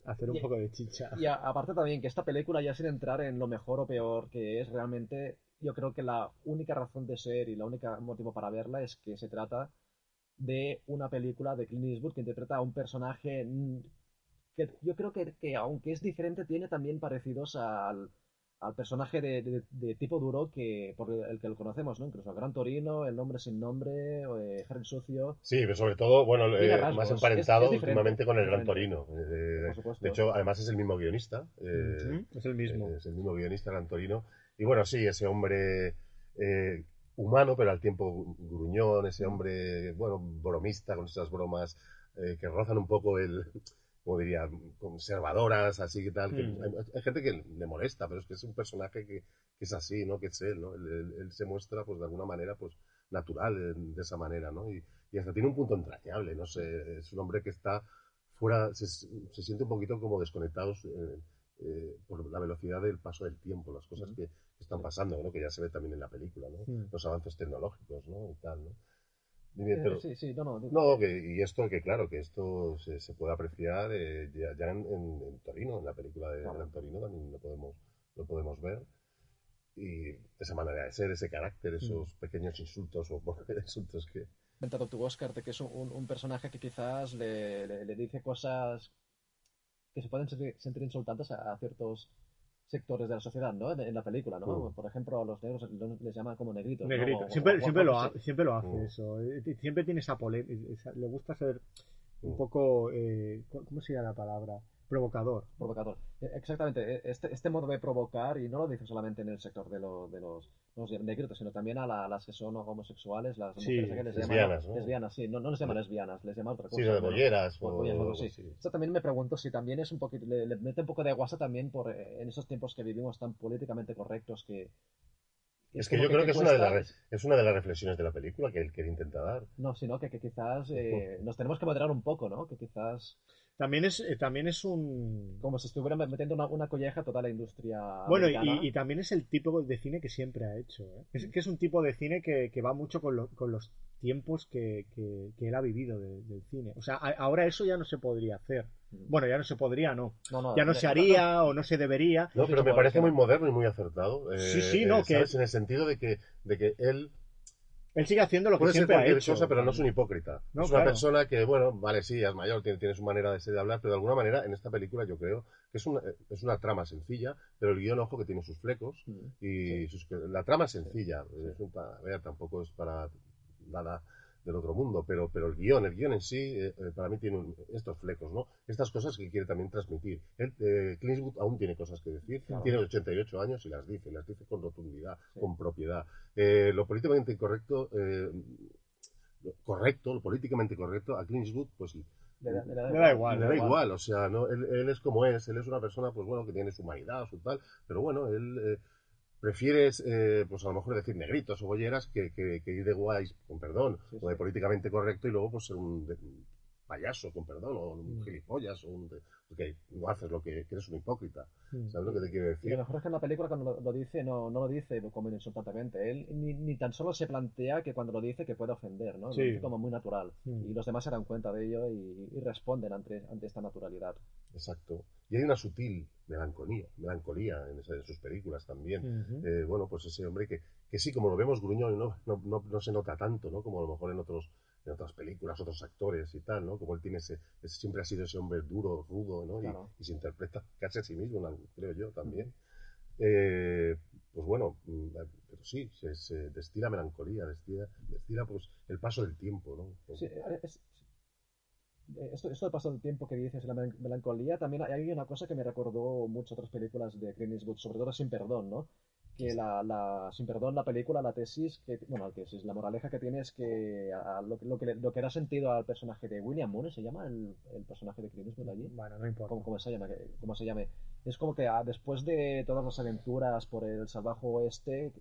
hacer un poco de chicha. Y a- aparte también que esta película, ya sin entrar en lo mejor o peor que es realmente, yo creo que la única razón de ser y la única motivo para verla es que se trata de una película de Clint Eastwood que interpreta a un personaje que yo creo que, que aunque es diferente tiene también parecidos al, al personaje de, de- de tipo duro que por el que lo conocemos, ¿no? Incluso Gran Torino, El Nombre Sin Nombre, o, eh, Harry Sucio. Sí, pero sobre todo, bueno, eh, rasgos, más emparentado es últimamente con el Gran. Torino. Eh, Por supuesto. de hecho, además es el mismo guionista. eh, Es el mismo. Es el mismo guionista, Gran Torino. Y bueno, sí, ese hombre eh, humano, pero al tiempo gruñón, ese hombre, bueno, bromista, con esas bromas eh, que rozan un poco el, como diría, conservadoras, así que tal. que Mm. hay, hay gente que le molesta, pero es que es un personaje que, que es así, ¿no? Que es él, ¿no? Él, él- él se muestra, pues, de alguna manera, pues, natural de esa manera, ¿no? Y, y hasta tiene un punto entrañable, no sé, es un hombre que está fuera, se, se siente un poquito como desconectados eh, eh, por la velocidad del paso del tiempo, las cosas que, que están pasando, ¿no? Que ya se ve también en la película, ¿no? Mm. Los avances tecnológicos, ¿no? Y tal, ¿no? Dime, pero- Eh, sí, sí, no, no. No, que, y esto, que claro, que esto se, se puede apreciar eh, ya, ya en, en- en Torino, en la película de Claro. Gran Torino también lo podemos, lo podemos ver. Y esa manera de ser, ese carácter, esos pequeños insultos o bueno, insultos que... comentado tú, Oscar, de que es un, un personaje que quizás le, le- le dice cosas que se pueden sentir, sentir insultantes a, a ciertos sectores de la sociedad, ¿no? En, en la película, ¿no? Mm. Por ejemplo, a los negros les llaman como negritos. ¿no? Negrito. O- Siempre, o- siempre, o- lo, ha- siempre lo hace Mm. eso. Siempre tiene esa polémica. Le gusta ser un Mm. poco. eh, ¿Cómo sería la palabra? Provocador. Provocador. Eh, Exactamente, eh, este, este modo de provocar, y no lo dice solamente en el sector de, lo- de los, los negritos, sino también a, la- las que son homosexuales, las Sí, mujeres que les lesbianas, llaman ¿no? lesbianas, sí, no, no les llaman lesbianas, les llaman otra cosa. Sí, de bolleras o o, bolleras, así. así. Esto también me pregunto si también es un poquito, le, le mete un poco de guasa también por eh, en esos tiempos que vivimos tan políticamente correctos que... Es que yo creo que es una, de cuesta- las es una de las reflexiones de la película que él quiere intentar dar. No, sino que, que quizás eh, nos tenemos que moderar un poco, ¿no? Que quizás También es, eh, también es un. como si estuvieran metiendo una, una colleja a toda la industria Bueno, y, y también es el tipo de cine que siempre ha hecho. ¿eh? Es que es un tipo de cine que, que va mucho con, lo- con los tiempos que, que- que él ha vivido de- del cine. O sea, a- ahora eso ya no se podría hacer. Mm. Bueno, ya no se podría, no. No, no, Ya no se haría o no se debería. No, pero me parece muy moderno y muy acertado. eh, Sí, sí, no, eh, que-. En el sentido de que, de que él Él sigue haciendo lo que puede ser siempre ha cualquier hecho. cosa, pero no es un hipócrita. No, es una claro. persona que, bueno, vale, sí, es mayor, tiene, tiene su manera de ser de hablar, pero de alguna manera en esta película yo creo que es una, es una trama sencilla, pero el guion, ojo, que tiene sus flecos Mm. y sus- la trama es sencilla. Es un pa- a ver, tampoco es para nada del otro mundo, pero, pero el guion, el guion en sí, eh, eh, para mí tiene un- estos flecos, ¿no? Estas cosas que quiere también transmitir. Él, eh, Clint Eastwood aún tiene cosas que decir, Claro. tiene 88 años y las dice, las dice con rotundidad, Sí. con propiedad. Eh, lo políticamente incorrecto, eh, lo correcto, lo políticamente correcto, a Clint Eastwood, pues Le da, le da Le da igual, le da igual, o sea, no, él, él es como es, él es una persona, pues bueno, que tiene su humanidad, su tal, pero bueno, él eh, prefiere, eh, pues a lo mejor decir negritos o bolleras que, que, que ir de guays, con perdón, Sí, o de políticamente correcto y luego pues ser un, payaso, con perdón, o un Mm. gilipollas, o un, de- porque no haces lo que, que eres un hipócrita, Mm. ¿sabes lo que te quiero Y lo decir? mejor es que en la película cuando lo, lo dice, no, no lo dice como insultantemente. Él ni, ni tan solo se plantea que cuando lo dice que puede ofender, ¿no? Lo dice como muy natural. Mm. Y los demás se dan cuenta de ello y, y responden ante, ante esta naturalidad. Exacto. Y hay una sutil melancolía, melancolía en, esa- en sus películas también. Eh, bueno, pues ese hombre que, que sí, como lo vemos gruñón, no, no, no, no se nota tanto, ¿no? Como a lo mejor en otros en otras películas, otros actores y tal, ¿no? Como él tiene ese, ese- siempre ha sido ese hombre duro, rudo, ¿no? Y- Claro. Y, se interpreta casi a sí mismo, creo yo también. Eh, pues bueno, mm, pero sí, se, se destila melancolía, destila, destila pues el paso del tiempo, ¿no? Sí, eh, es- eh, esto, esto de paso del tiempo que dices, la melan- melancolía, también hay- una cosa que me recordó mucho otras películas de Clint Eastwood, sobre todo Sin Perdón, ¿no? Que la, la Sin Perdón, la película, la tesis, que, bueno, la tesis, la moraleja que tiene es que a- a lo, que- lo que le, lo que da sentido al personaje de William Moore, ¿se llama el, el personaje de Clint Eastwood allí? Bueno, no importa. como, como se llame, que- como se llame. Es como que ah, después de todas las aventuras por el salvaje oeste,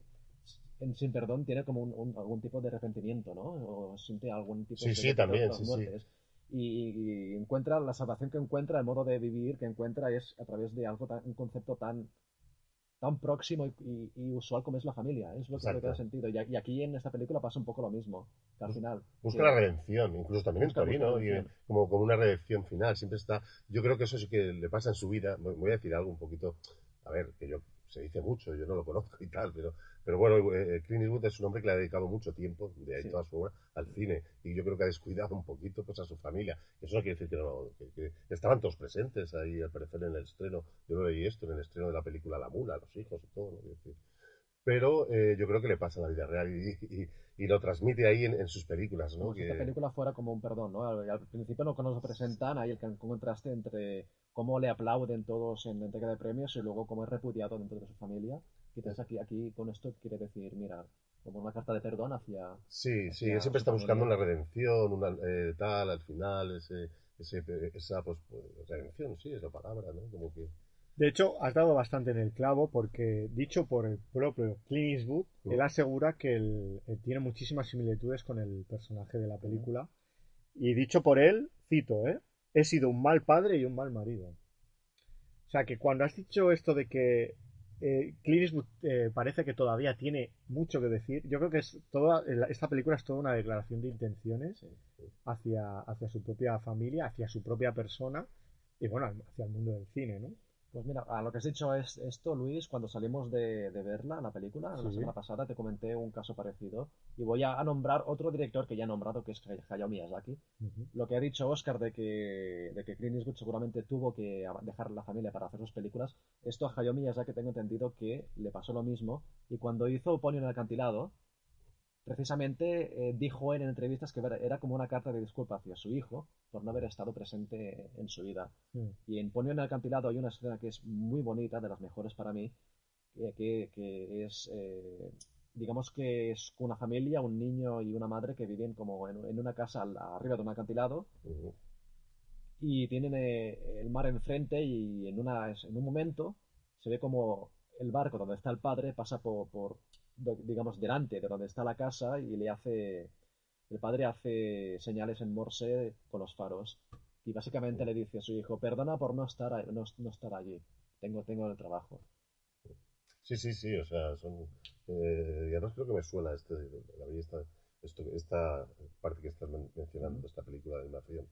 en Sin Perdón tiene como un, un- algún tipo de arrepentimiento, ¿no? O siente algún tipo Sí, de sí, también, sí, sí. muertes. Y, y encuentra la salvación que encuentra, el modo de vivir que encuentra es a través de algo tan, un concepto tan tan próximo y, y- y usual como es la familia, es lo que, que da sentido. Y, y aquí en esta película pasa un poco lo mismo, que al final. Busca que- la redención, incluso también en Torino, y, eh, como, como una redención final. Siempre está. Yo creo que eso sí que le pasa en su vida. Voy a decir algo un poquito. A ver, que yo se dice mucho, yo no lo conozco y tal, pero, pero bueno, eh, Clint Eastwood es un hombre que le ha dedicado mucho tiempo, de ahí Sí. toda su obra, al cine. Y yo creo que ha descuidado un poquito pues a su familia. Eso no quiere decir que no. Que, que estaban todos presentes ahí, al parecer, en el estreno. Yo lo leí esto, en el estreno de la película La Mula, los hijos y todo, ¿no? Pero eh, yo creo que le pasa en la vida real y, y- y lo transmite ahí en, en sus películas, ¿no? como si esta película fuera como un perdón, ¿no? Al, al principio no nos presentan ahí el contraste entre cómo le aplauden todos en la entrega de premios y luego cómo es repudiado dentro de su familia. Quizás aquí, aquí con esto quiere decir, mira, como una carta de perdón hacia... Sí, sí, él siempre está buscando familia. una redención, una eh, tal, al final, ese, ese, esa pues, pues, redención, sí, es la palabra, ¿no? Como que... De hecho, has dado bastante en el clavo porque, dicho por el propio Clint Eastwood, él asegura que él, él tiene muchísimas similitudes con el personaje de la película. Y dicho por él, cito, ¿eh? He sido un mal padre y un mal marido. O sea que cuando has dicho esto de que eh, Clint Eastwood eh, parece que todavía tiene mucho que decir. Yo creo que es toda, el- esta película es toda una declaración de intenciones hacia, hacia su propia familia, hacia su propia persona y bueno, hacia el mundo del cine, ¿no? Pues mira, a lo que has dicho es esto, Luis, cuando salimos de, de verla, la película, la semana pasada, te comenté un caso parecido y voy a, nombrar otro director que ya he nombrado, que es Hayao Miyazaki. Lo que ha dicho Oscar de que, de que Clint Eastwood seguramente tuvo que dejar la familia para hacer sus películas, esto a Hayao Miyazaki tengo entendido que le pasó lo mismo y cuando hizo Ponyo en el acantilado, precisamente eh, dijo él en entrevistas que era- como una carta de disculpa hacia su hijo por no haber estado presente en su vida. Mm. Y en Ponyo en el acantilado hay una escena que es muy bonita, de las mejores para mí, que, que- que es, eh, digamos que es una familia, un niño y una madre que viven como en, en una casa al- arriba de un acantilado y tienen eh, el mar enfrente y en, una, en un momento se ve como el barco donde está el padre pasa por, digamos, delante de donde está la casa y le hace, el padre hace señales en Morse con los faros y básicamente le dice a su hijo, perdona por no estar, no, no estar allí, tengo, tengo el trabajo. Sí, sí, sí, o sea, son... Eh, y además creo que me suena este, la esta, esto, esta parte que estás men- mencionando, de esta película de animación.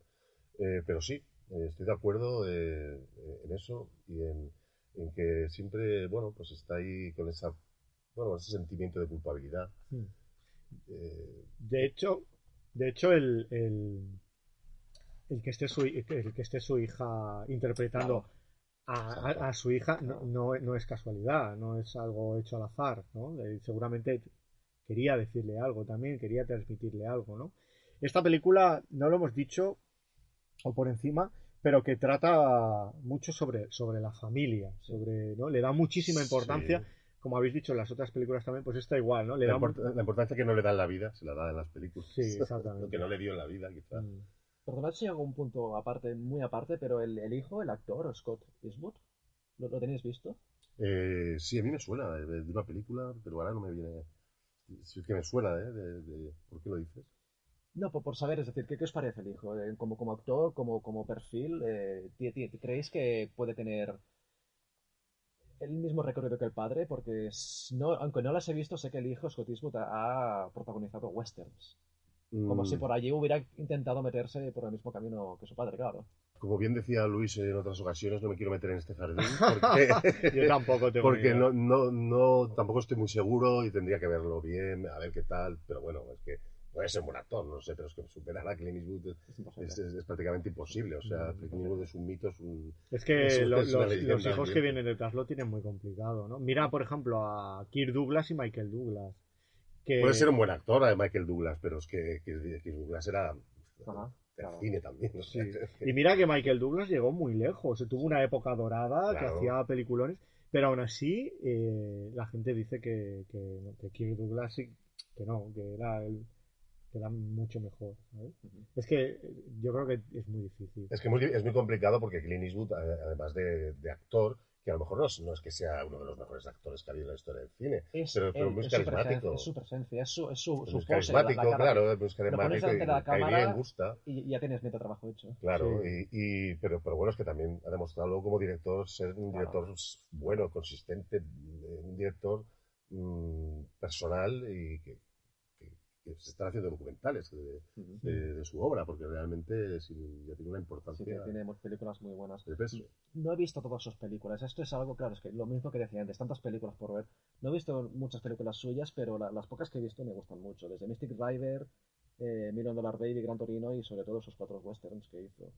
Eh, pero sí, eh, estoy de acuerdo eh, en eso y en, en que siempre, bueno, pues está ahí con esa, bueno, ese sentimiento de culpabilidad. Mm. Eh, De hecho, de hecho el, el, el que esté su, el que esté su hija interpretando a, a- a su hija no, no, no es casualidad, no es algo hecho al azar, ¿no? Eh, seguramente quería decirle algo también, quería transmitirle algo, ¿no? Esta película, no lo hemos dicho, o por encima, pero que trata mucho sobre, sobre la familia, sobre, ¿no? Le da muchísima importancia, sí. Como habéis dicho en las otras películas también, pues está igual, ¿no? Le La, da import- la importancia que no le da en la vida, se la da en las películas. Sí, exactamente. Lo que no le dio en la vida, quizás. Mm. Perdonad si hago un punto aparte, muy aparte, pero el, el hijo, el actor, Scott Eastwood, ¿lo, lo tenéis visto? Eh, sí, a mí me suena de, de una película, pero ahora no me viene. Sí es que me suena, ¿eh? De, de- ¿Por qué lo dices? No, por, por saber, es decir, ¿qué, qué os parece el hijo? Eh, como, como actor, como, como perfil, eh, ¿ti- ti- ¿creéis que puede tener el mismo recorrido que el padre? Porque no, aunque no las he visto, sé que el hijo, Scott Eastwood, ha, protagonizado westerns. Como Mm, si por allí hubiera intentado meterse por el mismo camino que su padre, claro. Como bien decía Luis en otras ocasiones, no me quiero meter en este jardín porque, Yo tampoco tengo porque no, no, no, tampoco estoy muy seguro y tendría que verlo bien, a ver qué tal. Pero bueno, es que puede ser un buen actor, no sé, pero es que superar a Clint Eastwood es, Es imposible. es- es prácticamente imposible. O sea, Clint Eastwood es un mito, es un. Es que lo- es una los, leyenda los hijos que vienen detrás lo tienen muy complicado, ¿no? Mira, por ejemplo, a Kirk Douglas y Michael Douglas. Que... Puede ser un buen actor, eh, Michael Douglas, pero es que, que Douglas era Ajá, claro. cine también. Sí. Y mira que Michael Douglas llegó muy lejos. Tuvo una época dorada que hacía peliculones, pero aún así eh, la gente dice que, que, que Kirk Douglas sí, que no, que era, el, que era mucho mejor. ¿sabes? Es que eh, yo creo que es muy difícil. Es que muy- es muy complicado porque Clint Eastwood, además de, de actor, que a lo mejor no es, no es que sea uno de los mejores actores que ha habido en la historia del cine, Es, pero, pero él, muy es su presencia, carismático. es su presencia, es su, es su, muy carismático, la- la cara. claro, es muy carismático y la cae cámara bien, gusta. Y, ya tienes medio trabajo hecho. Claro, Sí. y, y- pero, pero bueno, es que también ha demostrado luego como director ser un Claro. director bueno, consistente, eh, un director mm, personal y que, que- se están haciendo documentales de, Ujú. de- de su obra, porque realmente sí, ya tiene una Sí, importancia que tiene películas muy buenas. de peso. No he visto todas sus películas. Esto es algo, claro, es que lo mismo que decía antes, tantas películas por ver. No he visto muchas películas suyas, pero la- las pocas que he visto me gustan mucho. Desde Mystic Rider, eh, Million Dollar Baby, Gran Torino y sobre todo sus cuatro westerns que hizo.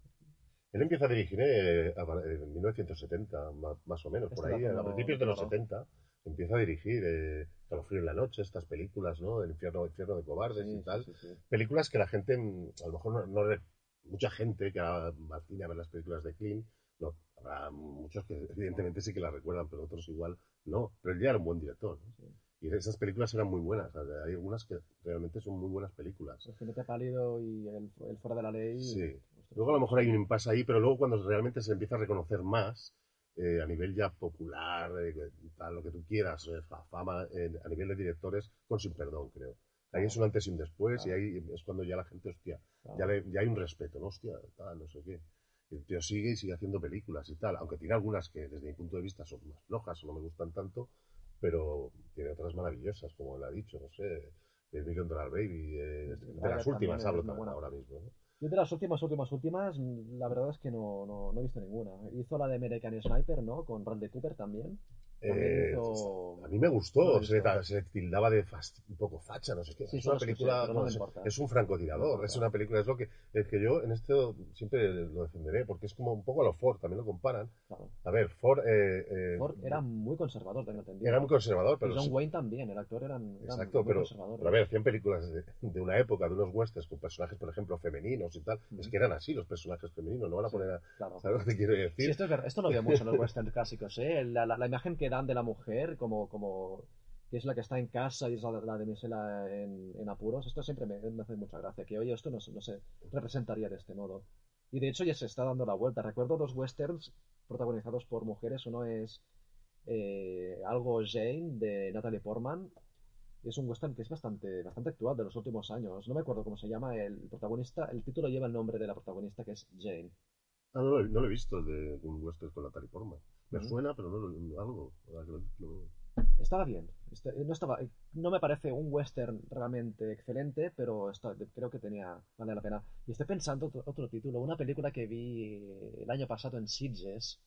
Él empieza a dirigir eh, a- en 1970, ma- más, o menos, por Este ahí, lo- a principios de los claro. 70, empieza a dirigir eh, Calofrío en la noche, estas películas, ¿no? El infierno, infierno de cobardes Sí, y tal. sí, sí. Películas que la gente, mm, a lo mejor no, no mucha gente que va al cine a ver las películas de Clint, no, habrá muchos que evidentemente sí que las recuerdan, pero otros igual no. Pero él ya era un buen director. ¿no? Y esas películas eran muy buenas. Hay algunas que realmente son muy buenas películas. El jinete pálido y el, el fuera de la ley. Sí. Luego a lo mejor hay un impasse ahí, pero luego cuando realmente se empieza a reconocer más, eh, a nivel ya popular, eh, tal, lo que tú quieras, eh, fa- fama, a nivel de directores, con sin perdón, creo. Ahí es un antes y un después, y ahí es cuando ya la gente, hostia, Claro. ya, le- ya hay un respeto, ¿no? Hostia, tal, no sé qué. el tío sigue y sigue haciendo películas y tal, aunque tiene algunas que desde mi punto de vista son más flojas o no me gustan tanto, pero tiene otras maravillosas, como él ha dicho, no sé, el Million Dollar Baby, eh, de, las últimas hablo ahora mismo. ¿no? Yo de las últimas, últimas, últimas, mm, la verdad es que no, no, no he visto ninguna. Hizo la de American Sniper, ¿no? Con Randy Cooper también. Eh, hizo... A mí me No lo gustó, he se, se tildaba de fast- un poco facha, no sé qué. Sí, es una película, no me es, es un No francotirador, es una película, es lo que, es que yo en esto siempre lo defenderé, porque es como un poco a los Ford, también lo comparan. Claro. A ver, Ford, eh, eh, Ford era muy conservador, tengo entendido. era muy conservador, pero y John sí- Wayne también, el actor era, Exacto, muy pero, conservador. pero a ver, hacían películas de, de una época, de unos westerns con personajes, por ejemplo, femeninos y tal. Es que eran así los personajes femeninos, no van a Sí, poner a... claro. ¿Sabes lo que quiero Sí, decir? esto es. Esto lo veo mucho en los westerns clásicos, ¿eh? La, la- la imagen que de la mujer como, como que es la que está en casa y es la, la de Misela en, apuros. Esto siempre me, hace mucha gracia. Que oye, esto no, se- representaría de este modo. Y de hecho ya se está dando la vuelta. Recuerdo dos westerns protagonizados por mujeres. Uno es eh, Algo Jane de Natalie Portman. Es un western que es bastante, bastante actual de los últimos años. No me acuerdo cómo se llama el protagonista. El título lleva el nombre de la protagonista que es Jane. Ah, no, lo he- visto, de un western con la Portman. Me suena, pero no lo, algo. Estaba bien. Este- no, estaba, no me parece un western realmente excelente, pero está- creo que tenía vale la pena. Y estoy pensando otro, otro título, una película que vi el año pasado en Sitges,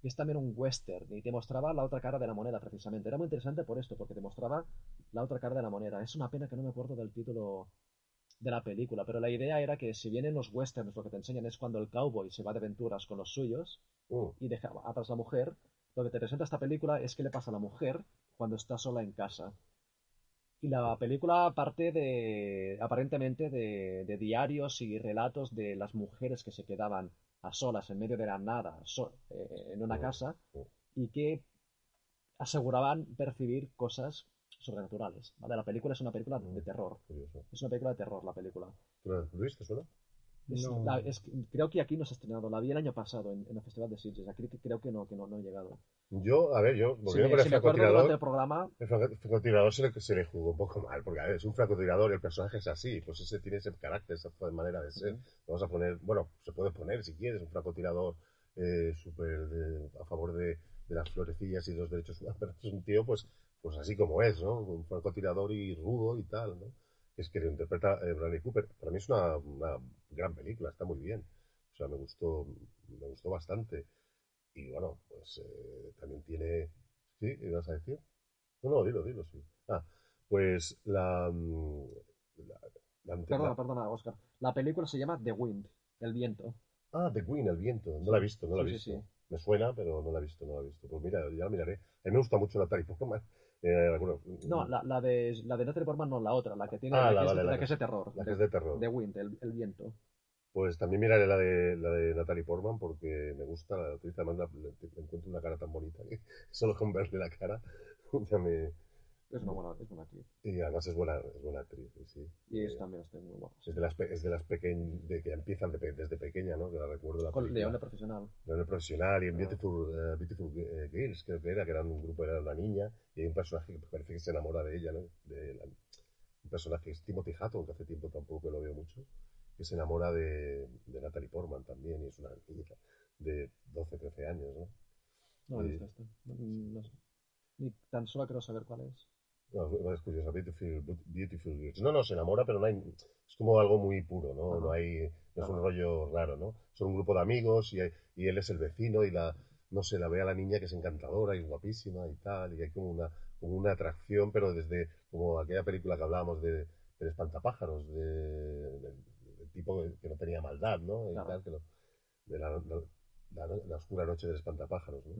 que es también un western y te mostraba la otra cara de la moneda precisamente. Era muy interesante por esto, porque te mostraba la otra cara de la moneda. Es una pena que no me acuerdo del título de la película, pero la idea era que si bien en los westerns lo que te enseñan es cuando el cowboy se va de aventuras con los suyos, Mm, y deja atrás a la mujer, lo que te presenta esta película es qué le pasa a la mujer cuando está sola en casa. Y la película parte de, aparentemente, de, de diarios y relatos de las mujeres que se quedaban a solas en medio de la nada, so- eh, en una casa, y que aseguraban percibir cosas sobrenaturales. ¿vale? La película es una película de terror. curioso. Es una película de terror, la película. ¿Tú la- Luis, te suena? Es- No. la- es- creo que aquí no se ha estrenado. La vi el año pasado en, en el Festival de Sitges. Aquí creo que no, que no, no he llegado. Yo, a ver, yo, Si volviendo me, si me acuerdo durante el programa, el franco- francotirador se le, se le jugó un poco mal, porque a ver, es un francotirador y el personaje es así, pues ese tiene ese carácter, esa manera de ser. Vamos a poner, bueno, se puede poner si quieres, un francotirador eh, súper a favor de, de las florecillas y los derechos humanos, pero es un tío, pues, pues así como es, ¿no? Un francotirador y rudo y tal, ¿no? Es que lo interpreta eh, Bradley Cooper. Para mí es una, una gran película, está muy bien. O sea, me gustó, me gustó bastante. Y bueno, pues eh, también tiene... ¿Sí? ¿Ibas a decir? No, no, dilo, dilo, sí. Ah, pues la... mm, la, la- perdona, la- perdona, Oscar. La película se llama The Wind, El Viento. Ah, The Queen, el viento. No la he visto, no la he Sí, visto. sí, sí. Me suena, pero no la he visto, no la he visto. Pues mira, ya la miraré. A mí me gusta mucho la Portman. Eh, bueno, No, la, la de la de Natalie Portman no, la otra, la que tiene Ah, la, que, es, vale, la la que- que es de terror. la que es de terror. The Wind, el, el Viento. Pues también miraré la de, la de Natalie Portman porque me gusta la actriz. Además, le encuentro una cara tan bonita que solo con verle la cara ya me... Es una buena, es buena actriz. Y además es buena, es buena actriz, sí. Y es también está muy guapa. es de las, es de las pequeñas, de que empiezan de pe- desde pequeña, ¿no? Que la recuerdo la Con película. León de profesional. León Profesional y en Ah. Beautiful, eh, Beautiful eh, Girls, creo que era, que eran un grupo, era una niña, y hay un personaje que parece que se enamora de ella, ¿no? De la- un personaje que es Timothy Hatton, que hace tiempo tampoco lo veo mucho, que se enamora de, de Natalie Portman también, y es una niña de 12, 13 años, ¿no? No esta. No, no sé. Ni tan solo quiero saber cuál es. No, es curiosa, Beautiful, Beautiful Girls. No, no, se enamora, pero no hay, es como algo muy puro, ¿no? No hay, no es un rollo raro, ¿no? Son un grupo de amigos y, hay- y él es el vecino y la, no sé, la ve a la niña que es encantadora y guapísima y tal, y hay como una, como una atracción, pero desde, como aquella película que hablábamos de, del espantapájaros, de, del, tipo que, que no tenía maldad, ¿no? Y Claro. tal, que lo- de la, la- la- la oscura noche del espantapájaros, ¿no?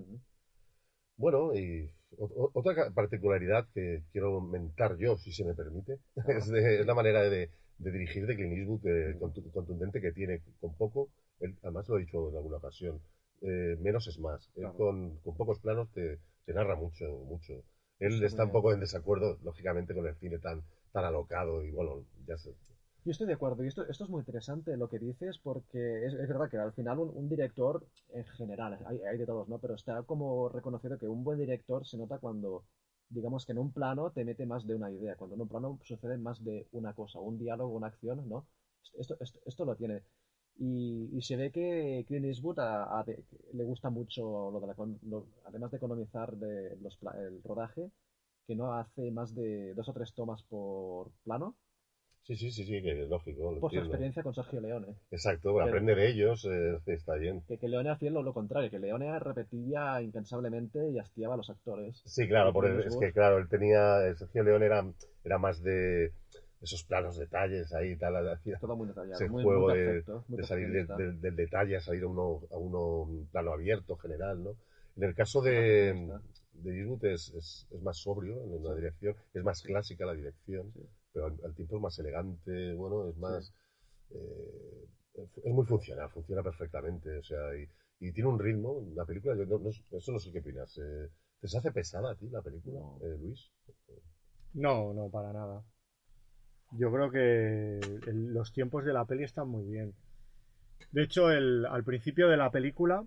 Bueno, y otra particularidad que quiero mentar yo, si se me permite, es, de- es la manera de, de dirigir de Clint Eastwood eh, contu- contundente que tiene con poco. Él, además lo he dicho en alguna ocasión, eh, menos es más. Él Claro. con, con pocos planos te, te narra mucho, mucho. Él está un poco en desacuerdo, lógicamente, con el cine tan, tan alocado y bueno, ya sé. Yo estoy de acuerdo, y esto, esto es muy interesante lo que dices, porque es, es verdad que al final un, un director, en general, hay, hay de todos, ¿no? Pero está como reconocido que un buen director se nota cuando, digamos que en un plano te mete más de una idea, cuando en un plano sucede más de una cosa, un diálogo, una acción, ¿no? Esto, esto, esto lo tiene. Y, y se ve que Clint Eastwood a- a- le gusta mucho lo de la, lo- además de economizar de los, el rodaje, que no hace más de dos o tres tomas por plano, Sí, sí, sí, sí, que es lógico. por su experiencia con Sergio Leone. Exacto, bueno, Pero- aprende de ellos, eh, está bien. Que, que Leone hacía lo, lo contrario, que Leone repetía incansablemente y hastiaba a los actores. Sí, claro, por el- es que claro, él tenía, el Sergio León era, era más de esos planos detalles ahí, tal, hacía Todo muy detallado, ese muy, juego muy de, perfecto. muy de salir de- del- detalle a salir a uno, a uno un plano abierto general, ¿no? En el caso de, de es, es, es más sobrio en la dirección, es más clásica la dirección, Sí. Pero al, al tiempo es más elegante, bueno, es más... eh, es muy funcional, funciona perfectamente, o sea, y, y tiene un ritmo, la película, yo no, no- eso no sé qué opinas. eh, ¿Te se hace pesada a ti la película, No. eh, Luis? No, no, para nada. Yo creo que el- los tiempos de la peli están muy bien. De hecho, el, al principio de la película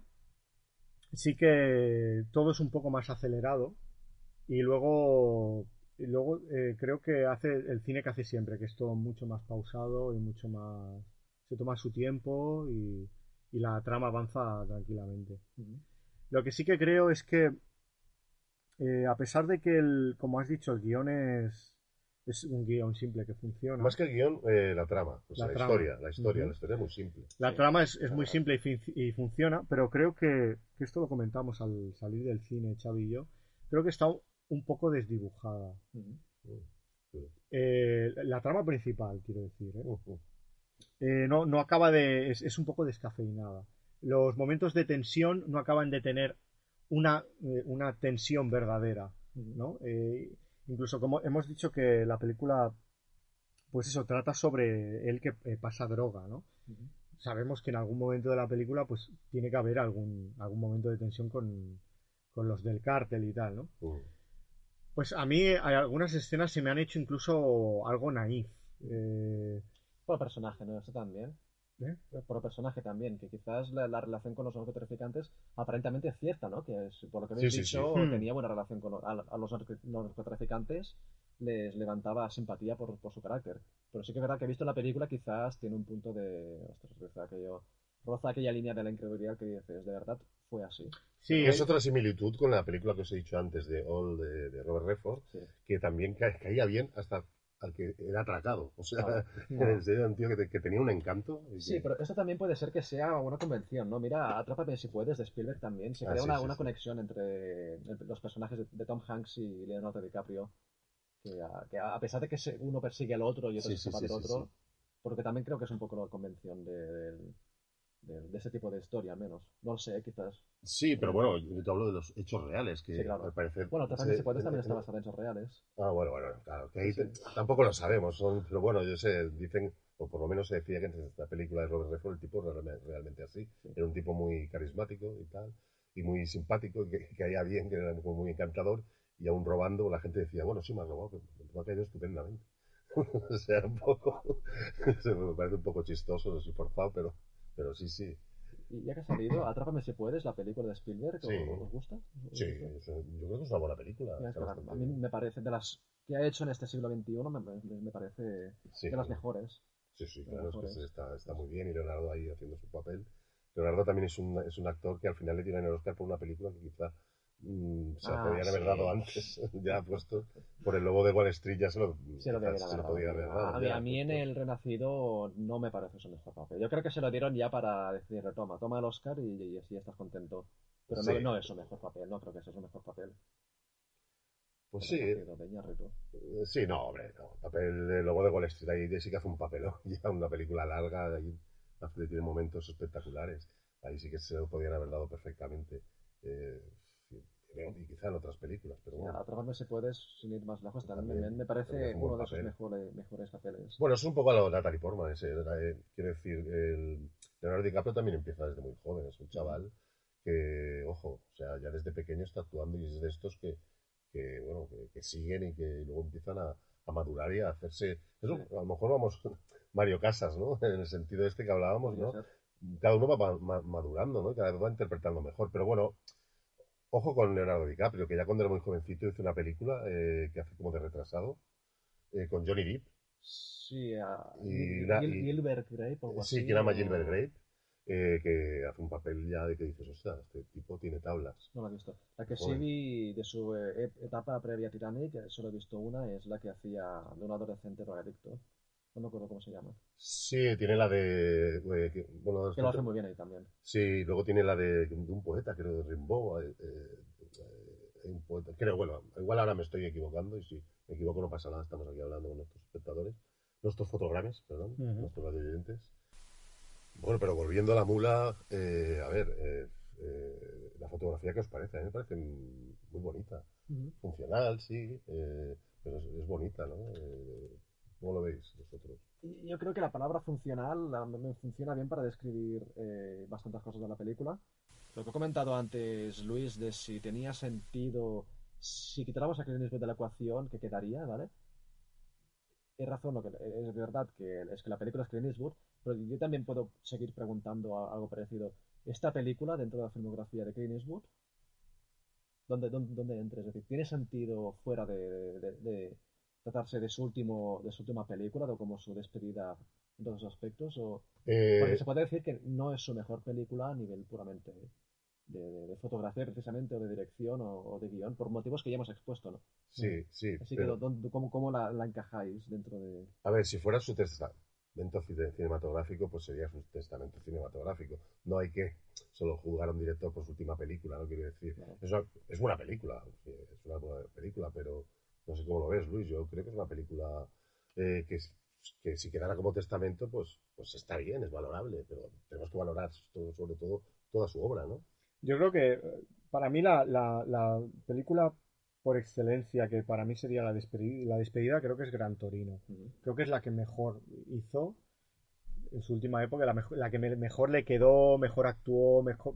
sí que todo es un poco más acelerado y luego, y luego eh, creo que hace el cine que hace siempre, que es todo mucho más pausado y mucho más... se toma su tiempo y, y la trama avanza tranquilamente. Lo que sí que creo es que, eh, a pesar de que, el, como has dicho, el guion es, es un guion simple que funciona, Más que el guion, eh, la trama, o sea, La la, trama. historia, la historia, Ujú. la historia es muy simple. la sí, trama es, es muy verdad. simple y, funciona, pero creo que, que esto lo comentamos al salir del cine, Xavi y yo, creo que está un poco desdibujada. Eh, la trama principal, quiero decir, ¿eh? Eh, no, no acaba de. Es, es un poco descafeinada. Los momentos de tensión no acaban de tener una, una tensión verdadera. ¿no? Incluso como hemos dicho que la película, pues eso, trata sobre él que pasa droga, ¿no? Sabemos que en algún momento de la película, pues tiene que haber algún, algún momento de tensión con, con los del cártel y tal, ¿no? Pues a mí hay algunas escenas se me han hecho incluso algo naif. Eh, Por personaje, ¿no? Eso también. ¿eh? Por personaje también, que quizás la, la relación con los narcotraficantes aparentemente es cierta, ¿no? Que es, por lo que habéis Sí, sí, sí. dicho, Hmm. tenía buena relación con a, a los narco- narcotraficantes, les levantaba simpatía por, por su carácter. Pero sí que es verdad que he visto en la película quizás tiene un punto de... Ostras, roza aquello, roza aquella línea de la incredulidad que dices, de verdad fue así. Sí, Es otra similitud con la película que os he dicho antes de All de, de Robert Redford, Sí. que también ca- caía bien hasta al que era atracado. O sea, Claro. en serio, era un tío que, te- que tenía un encanto. y Sí, que- pero esto también puede ser que sea una convención, ¿no? Mira, Atrápame si puedes de Spielberg también. Se Ah, crea sí, una, sí, una sí. conexión entre, entre los personajes de, de Tom Hanks y Leonardo DiCaprio. Que a, que a pesar de que se- uno persigue al otro y otro Sí, se sí, escapa sí, del sí, otro, sí. porque también creo que es un poco la convención de, del- del- de ese tipo de historia, al menos. No lo sé, quizás. Sí, pero bueno, yo te hablo de los hechos reales, que Sí, claro. al parecer... Bueno, Atrápame se- si puedes también en- está basada en hechos reales. Ah, bueno, bueno, claro, que ahí Sí. te- tampoco lo sabemos, son, pero bueno, yo sé, dicen, o por lo menos se decía que en esta película de Robert Redford el tipo era realmente, así, Sí. era un tipo muy carismático y tal, y muy simpático, y que, caía bien, que era muy encantador, y aún robando la gente decía, bueno, sí me has robado, pero me ha caído estupendamente. o sea, un poco, se me parece un poco chistoso, no forzado, pero, pero sí, sí, Y ya que ha salido, Atrápame si puedes, la película de Spielberg, ¿os- Sí. ¿os gusta? ¿Os sí, eso- yo creo que es una buena película. Es que bastante a mí me parece, de las que ha hecho en este siglo XXI, me, me- parece Sí, de las mejores. Sí, sí, claro, es que está, está muy bien y Leonardo ahí haciendo su papel. Leonardo también es un, es un actor que al final le dieron el Oscar por una película que quizá se la Ah, podían haber sí. dado antes, ya puesto por el lobo de Wall Street ya se lo, Se lo se haber lo podía haber dado. A mí, ya, a mí en. El Renacido no me parece su mejor papel. Yo creo que se lo dieron ya para decirle, toma, toma el Oscar y, y así estás contento. Pero no, Sí. no es su mejor papel, no creo que sea su mejor papel. Pues sí, de eh, sí, no, hombre, no. El papel del lobo de Wall Street ahí sí que hace un papelón, ya una película larga, ahí tiene momentos espectaculares. Ahí sí que se lo podían haber dado perfectamente. Eh, y quizá en otras películas, pero bueno. Atraparme si puedes, sin ir más lejos, también, También, me, parece uno de sus papel. mejores, mejores papeles. Bueno, es un poco a lo Natalie Portman, ese, eh, quiero decir, el Leonardo DiCaprio también empieza desde muy joven, es un chaval que, ojo, o sea, ya desde pequeño está actuando y es de estos que, que bueno, que, que siguen y que luego empiezan a, a madurar y a hacerse, eso, a lo mejor vamos Mario Casas, ¿no? En el sentido este que hablábamos, ¿no? Cada uno va ma- ma- madurando, ¿no? Cada vez va interpretando mejor, pero bueno, ojo con Leonardo DiCaprio, que ya cuando era muy jovencito hizo una película eh, que hace como de retrasado, eh, con Johnny Depp, Sí, a Y y- Gilbert Grape o algo así. Sí, que o- Gilbert Grape, eh, que hace un papel ya de que dices, ostras, este tipo tiene tablas. No la he visto. La que sí Joder. vi de su eh, etapa previa a Titanic, eh, solo he visto una, es la que hacía de un adolescente drogadicto. No me acuerdo cómo se llama. Sí, tiene la de... que- bueno, Que lo hace muy bien ahí también. Sí, luego tiene la de, de un poeta, creo, de Rimbaud. eh, eh, un poeta. Creo, bueno, igual ahora me estoy equivocando y si me equivoco no pasa nada, estamos aquí hablando con nuestros espectadores, nuestros fotogrames, perdón, nuestros radioyentes. Bueno, pero volviendo a la mula, eh, a ver, eh, la fotografía, ¿qué os parece? A mí me parece muy bonita. Funcional, sí, pero es, es bonita, ¿no? ¿Cómo lo veis vosotros? Yo creo que la palabra funcional la- funciona bien para describir eh, bastantes cosas de la película. Lo que he comentado antes, Luis, de si tenía sentido, si quitáramos a Clint Eastwood de la ecuación, ¿qué quedaría, ¿vale? Es razón, lo que, es verdad que es que la película es Clint Eastwood, pero yo también puedo seguir preguntando algo parecido. ¿Esta película, dentro de la filmografía de Clint Eastwood, dónde, dónde, dónde entra? Es decir, ¿tiene sentido fuera de tratarse de su, último, de su última película, o como su despedida en todos los aspectos? O, Eh, porque se puede decir que no es su mejor película a nivel puramente de, de- de fotografía, precisamente, o de dirección, o, o de guion, por motivos que ya hemos expuesto, ¿no? sí, sí. Así pero- que, ¿dónde- ¿cómo, cómo la, la encajáis dentro de...? A ver, si fuera su testamento cine- cinematográfico, pues sería su testamento cinematográfico. No hay que solo juzgar a un director por su última película, no quiero decir. Claro. Es, una, es buena película, es una buena película, pero no sé cómo lo ves, Luis. Yo creo que es una película eh, que, que si quedara como testamento, pues, pues está bien, es valorable, pero tenemos que valorar todo, sobre todo toda su obra, ¿no? Yo creo que eh, para mí la, la- la película por excelencia, que para mí sería la despedida, la despedida, creo que es Gran Torino. Creo que es la que mejor hizo en su última época, la, mejo- la que me- mejor le quedó, mejor actuó, mejor...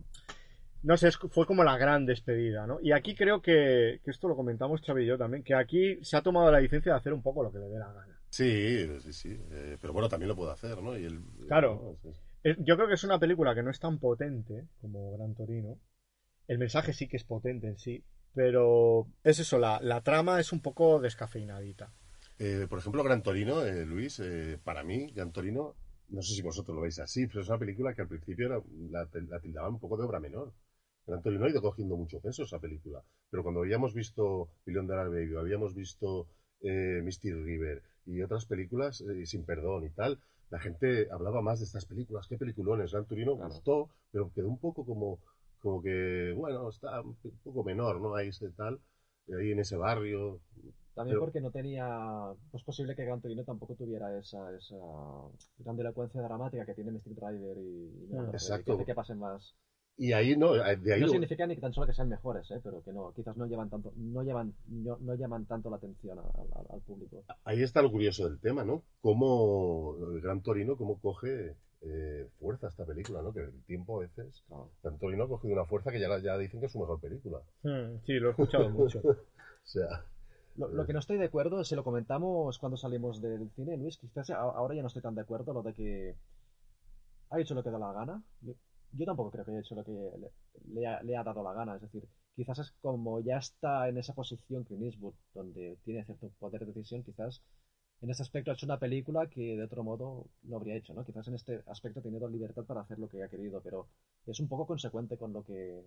No sé, es- fue como la gran despedida, ¿no? Y aquí creo que, que esto lo comentamos Xavi y yo también, que aquí se ha tomado la licencia de hacer un poco lo que le dé la gana. Sí, sí, sí. eh, pero bueno, también lo puedo hacer, ¿no? Y el, Claro. Eh, Yo creo que es una película que no es tan potente como Gran Torino. El mensaje sí que es potente en sí, pero es eso, la, la trama es un poco descafeinadita. Eh, por ejemplo, Gran Torino, eh, Luis, para mí, Gran Torino, no sé si vosotros lo veis así, pero es una película que al principio era- la, la tildaban un poco de obra menor. Gran Torino ha ido cogiendo mucho peso esa película, pero cuando habíamos visto Billion Dollar Baby, habíamos visto eh, Misty River y otras películas, eh, Sin Perdón y tal, la gente hablaba más de estas películas, qué peliculones. Gran Claro. gustó, pero quedó un poco como, como que, bueno, está un poco menor, ¿no? Ahí ese tal, ahí en ese barrio, También Pero- porque no tenía... Pues posible que Gran Torino tampoco tuviera esa, esa gran elocuencia dramática que tiene Mystic Driver y... y Exacto. que que pasen más... Y ahí no, eh, de ahí No lo- significa ni que tan solo que sean mejores, ¿eh? pero que no, quizás no llevan tanto, no llevan, no, no llaman tanto la atención al, al- al público. ahí está lo curioso del tema, ¿no? Cómo el Gran Torino, cómo coge eh, fuerza esta película, ¿no? Que el tiempo a veces, Claro. Gran Torino ha cogido una fuerza que ya, ya dicen que es su mejor película. Sí, lo he escuchado mucho. O sea, Lo, lo que no estoy de acuerdo, si lo comentamos cuando salimos del cine, Luis, quizás ahora ya no estoy tan de acuerdo lo de que ha hecho lo que da la gana. Yo, tampoco creo que haya hecho lo que le, le ha, le ha dado la gana. Es decir, quizás es como ya está en esa posición Clint Eastwood, donde tiene cierto poder de decisión, quizás en ese aspecto ha hecho una película que de otro modo no habría hecho, ¿no? Quizás en este aspecto ha tenido libertad para hacer lo que ha querido, pero es un poco consecuente con lo que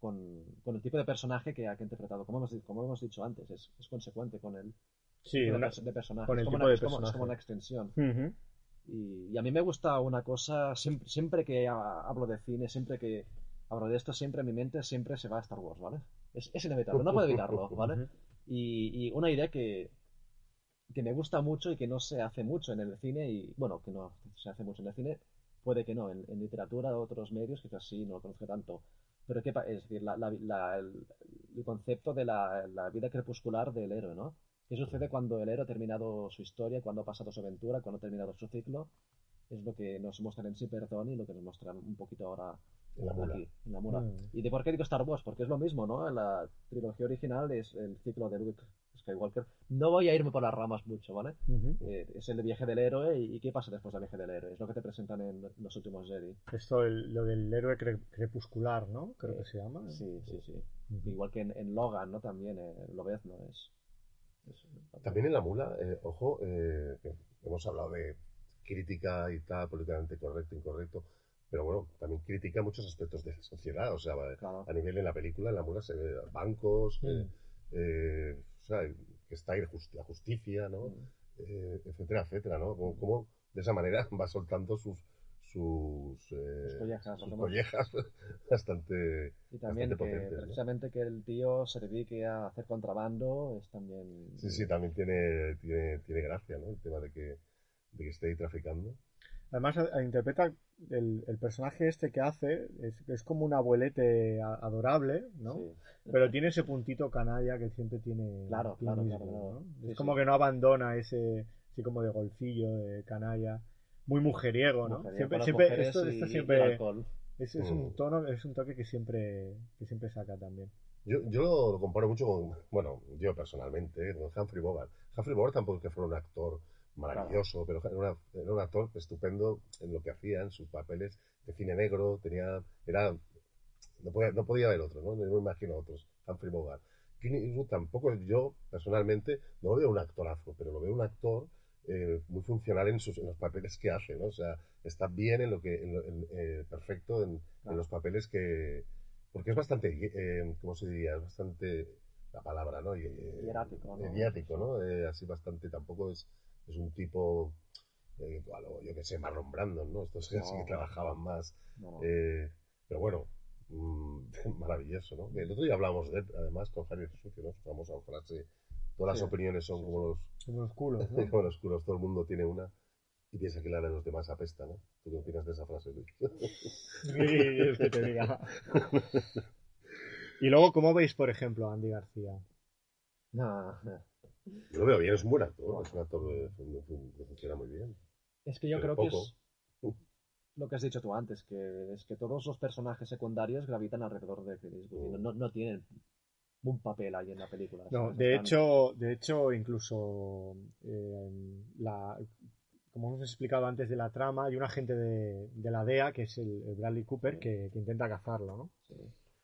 con, con el tipo de personaje que ha, interpretado. Como hemos, como hemos dicho antes, es, es consecuente con el Sí, de, una- de personaje. con el es, como tipo una, de es como- es personaje. como una extensión. Ujú. Y, y a mí me gusta una cosa, siempre, siempre que ha- hablo de cine, siempre que hablo de esto, siempre en mi mente siempre se va a Star Wars, ¿vale? Es, es inevitable, no puedo evitarlo, ¿vale? Y, y una idea que, que me gusta mucho y que no se hace mucho en el cine, y bueno, que no se hace mucho en el cine, puede que no, en, en literatura otros medios quizás sí, no lo conozco tanto. Pero ¿qué pa- es decir, la- la- la- el, el concepto de la vida crepuscular del héroe, ¿no? ¿Qué sucede cuando el héroe ha terminado su historia, cuando ha pasado su aventura, cuando ha terminado su ciclo? Es lo que nos muestran en Perdón y lo que nos muestran un poquito ahora en la mula. aquí, en la mula. Mm. ¿Y de por qué digo Star Wars? Porque es lo mismo, ¿no? En la trilogía original es el ciclo de Luke Skywalker. No voy a irme por las ramas mucho, ¿vale? Ujú. Eh, es el viaje del héroe y, y ¿qué pasa después del viaje del héroe? Es lo que te presentan en los últimos Jedi. Esto, el- lo del héroe cre- crepuscular, ¿no? Creo que se llama. Sí, sí, sí. Ujú. Igual que en, en Logan, ¿no? También, eh, lo ves, ¿no? Es, También en la mula, eh, ojo, eh, hemos hablado de crítica y tal, políticamente correcto, incorrecto, pero bueno, también critica muchos aspectos de la sociedad, o sea, Claro. a nivel en la película, en la mula se ve bancos, Mm. eh, eh, o sea, que está ahí la justicia, ¿no? Mm. Eh, etcétera, etcétera, ¿no? Como, como de esa manera va soltando sus sus, eh, Sus collejas, sus bastante Y también bastante que potentes, ¿no? precisamente que el tío se dedique a hacer contrabando es también... Sí, sí, también tiene, tiene, tiene gracia, ¿no? El tema de que, de que esté ahí traficando. Además, a- a- interpreta el, el personaje este que hace, es, es como un abuelete a- adorable, ¿no? Sí. Pero tiene ese puntito canalla que siempre tiene. Claro, claro, claro, claro. ¿no? Sí, es como sí. que no abandona ese, así como de golfillo, de canalla. Muy mujeriego, ¿no? Mujeriego, siempre, siempre, esto, esto y siempre es, es Mm. un tono, es un toque que siempre, que siempre saca también. Yo, yo lo comparo mucho con, bueno, yo personalmente, con Humphrey Bogart. Humphrey Bogart tampoco es que fuera un actor maravilloso, pero era, una- era un actor estupendo en lo que hacía, en sus papeles de cine negro, tenía, era, no podía, no podía haber otro, ¿no? No me imagino otros, Humphrey Bogart. Clint Eastwood tampoco, yo personalmente, no lo veo un actorazo, pero lo veo un actor eh, muy funcional en, sus, en los papeles que hace, ¿no? O sea, está bien en lo que, en lo- en, eh, perfecto en, en Claro. los papeles que, porque es bastante, eh, ¿cómo se diría? Es bastante, la palabra, ¿no? Y- eh, Hierático, ¿no? Hierático, ¿no? Eh, así bastante, tampoco es, es un tipo, eh, yo que sé, Marlon Brandon, ¿no? Estos que No, sí que trabajaban más. No, pero bueno, mm, maravilloso, ¿no? El otro día hablamos de él, además, con Javier Sucio, ¿no? Su famosa frase, todas las opiniones son como los Como los culos, ¿no? como los culos, todo el mundo tiene una y piensa que la de los demás apesta, ¿no? ¿Tú qué opinas de esa frase, Luis? Sí, es que te diga. Y luego, ¿cómo veis, por ejemplo, a Andy García? No, no. Yo lo veo bien, es un buen actor, es un actor que funciona muy bien. Es que yo Pero creo que es lo que has dicho tú antes, que es que todos los personajes secundarios gravitan alrededor de Clint Eastwood no, no, no tienen un papel ahí en la película. No, de hecho, de hecho, incluso eh, la, como hemos explicado antes de la trama, hay un agente de, de la DEA, que es el, el Bradley Cooper, Sí. que, que intenta cazarlo, ¿no? Sí.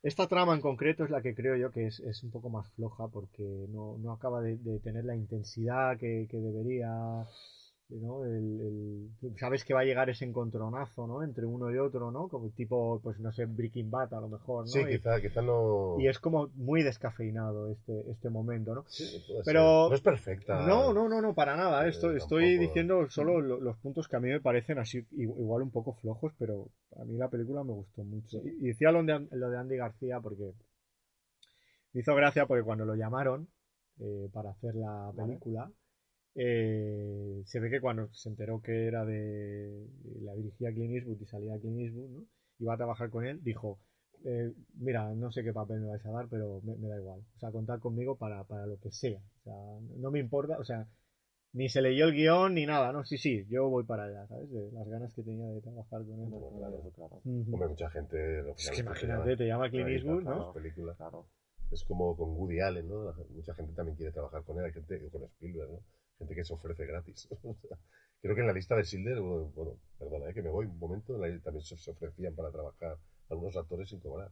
Esta trama en concreto es la que creo yo que es, es un poco más floja porque no, no acaba de, de tener la intensidad que, que debería. ¿No? El, el- sabes que va a llegar ese encontronazo ¿no? entre uno y otro, ¿no? Como tipo, pues no sé, Breaking Bad a lo mejor, ¿no? Sí, quizá, quizá no... y es como muy descafeinado este, este momento, ¿no? Sí, pero-. No es perfecta. No, no, no, no, para nada. Eh, Esto, tampoco- estoy diciendo solo lo- los puntos que a mí me parecen así igual un poco flojos, pero a mí la película me gustó mucho. Sí. Y, decía lo de, lo de Andy García porque me hizo gracia porque cuando lo llamaron eh, para hacer la Vale. Eh, se ve que cuando se enteró que era de la dirigía Clint Eastwood y salía Clint Eastwood, ¿no? iba a trabajar con él, dijo, eh, mira, no sé qué papel me vais a dar, pero me, me da igual. O sea, contad conmigo para, para lo que sea. O sea, no me importa, o sea, ni se leyó el guion ni nada, ¿no? Sí, sí, yo voy para allá, ¿sabes? De las ganas que tenía de trabajar con él. Claro, claro. Hombre, mucha gente... Es que imagínate, te llama Clint Eastwood, ¿no? Películas. Claro. Es como con Woody Allen, ¿no? La gente- Mucha gente también quiere trabajar con él, hay gente, o con Spielberg, ¿no? Gente que se ofrece gratis. Creo que en la lista de Schindler, bueno, perdona, ¿eh? que me voy un momento, en la- también se, ofrecían para trabajar algunos actores sin cobrar.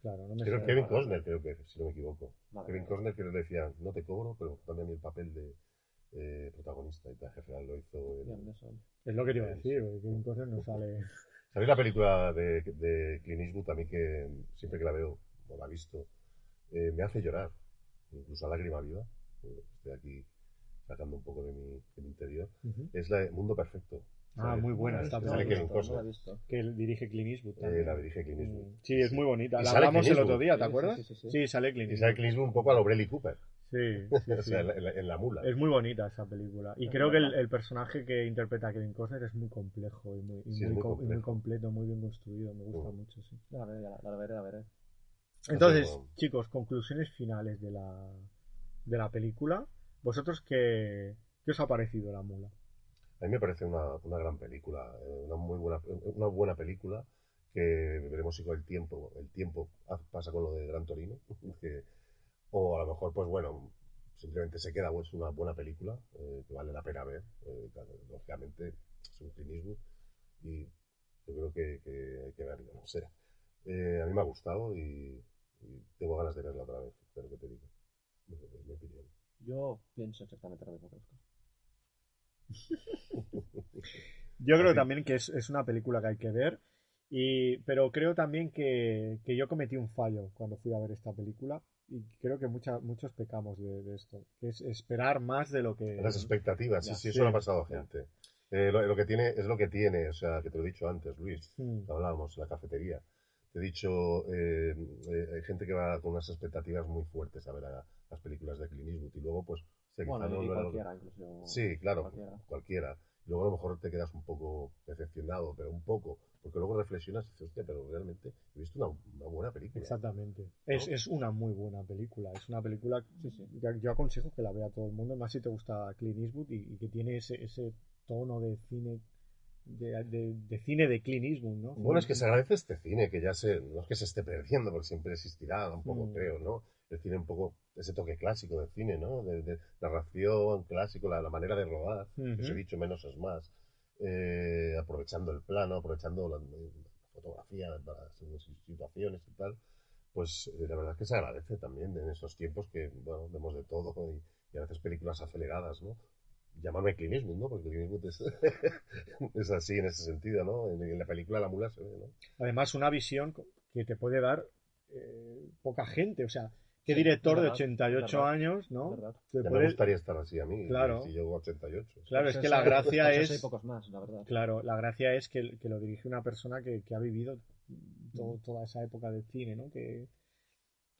Claro, no me Creo. Kevin Costner, creo que, si no me equivoco. Vale, Kevin vale. Costner que le decía, no te cobro, pero dame a mí el papel de eh, protagonista. Y tal, jefe lo hizo. Eso. Es lo que te iba a decir, Kevin Costner no sale... ¿Sabéis la película de, de Clint Eastwood? A mí que siempre que la veo, o la he visto, eh, me hace llorar. Incluso a lágrima viva. eh, Estoy aquí sacando un poco de mi, de mi interior. Es la de Mundo Perfecto. Ah, ¿sabes? muy buena esta Sale No Kevin no Costner. visto. Que dirige Clint Eastwood Eh, también. la dirige Clint Eastwood. Mm, Sí, es muy bonita. Y La hablamos el otro Eastwood. día, ¿te Sí, sí, acuerdas? sí, sí, sí. Sí, sale Clint Y sale Eastwood. Clint Eastwood un poco a lo Bradley Cooper. Sí, sí, o sí. sea, en la, en mula. Es muy bonita esa película. Y Es creo que el, personaje que interpreta a Kevin Costner es muy complejo y muy, y Sí, es muy, muy co- y muy complejo. completo, muy bien construido. Me gusta Mm. mucho, sí. Ya la veré, ya la, la veré, la veré. Entonces, bueno. chicos, conclusiones finales de la, de la película. ¿Vosotros qué, qué os ha parecido la mula? A mí me parece una, una gran película, eh, una muy buena, una buena película que veremos si con el tiempo, el tiempo pasa con lo de Gran Torino, o a lo mejor, pues bueno, simplemente se queda, pues una buena película eh, que vale la pena ver, eh, lógicamente es un Clint y yo creo que, hay que verlo, no sé. A mí me ha gustado y, y tengo ganas de verla otra vez, pero que te digo, es mi opinión. Yo pienso exactamente lo mismo que Oscar. Yo creo también que es, es una película que hay que ver, y, pero creo también que, que yo cometí un fallo cuando fui a ver esta película y creo que mucha- muchos pecamos de, de esto, que es esperar más de lo que... Las expectativas, sí, Ya, sí, eso sí. le ha pasado a gente. Eh, lo, lo que tiene es lo que tiene, o sea, que te lo he dicho antes, Luis, Mm. hablábamos, la cafetería. Te he dicho, eh, eh, hay gente que va con unas expectativas muy fuertes a ver a- las películas de Clint Eastwood y luego, pues, se Bueno, quizá no- cualquiera, incluso. Sí, claro, cualquiera. cualquiera. Luego a lo mejor te quedas un poco decepcionado, pero un poco, porque luego reflexionas y dices, hostia, pero realmente he visto una, una buena película. Exactamente. Es, es una muy buena película. Es una película Sí, sí. que yo aconsejo que la vea todo el mundo, más si te gusta Clint Eastwood y, y que tiene ese, ese tono de cine de, de- de cine de Clint Eastwood, ¿no? Bueno, es que se agradece este cine, que ya se, no es que se esté perdiendo, porque siempre existirá un poco, Mm. creo, ¿no? El cine un poco, ese toque clásico del cine, ¿no? De, de narración clásico, la, la manera de rodar, que os he Ujú. dicho, menos es más. Eh, aprovechando el plano, aprovechando la, la fotografía para situaciones y tal. Pues eh, la verdad es que se agradece también en estos tiempos que, bueno, vemos de todo y, y a veces películas aceleradas, ¿no? Llamarme Clint Eastwood, ¿no? Porque Clint Eastwood es, es así en ese sentido, ¿no? En, en la película La Mula se ve, ¿no? Además, una visión que te puede dar eh, poca gente. O sea, ¿qué director de verdad, 88 es verdad, años, ¿no? Ya puede- me gustaría estar así a mí, Claro. si llego a 88. Claro, es Pues que la gracia pues eso es... hay pocos más, la verdad. Claro, la gracia es que, que lo dirige una persona que, que ha vivido to- toda esa época del cine, ¿no? Que,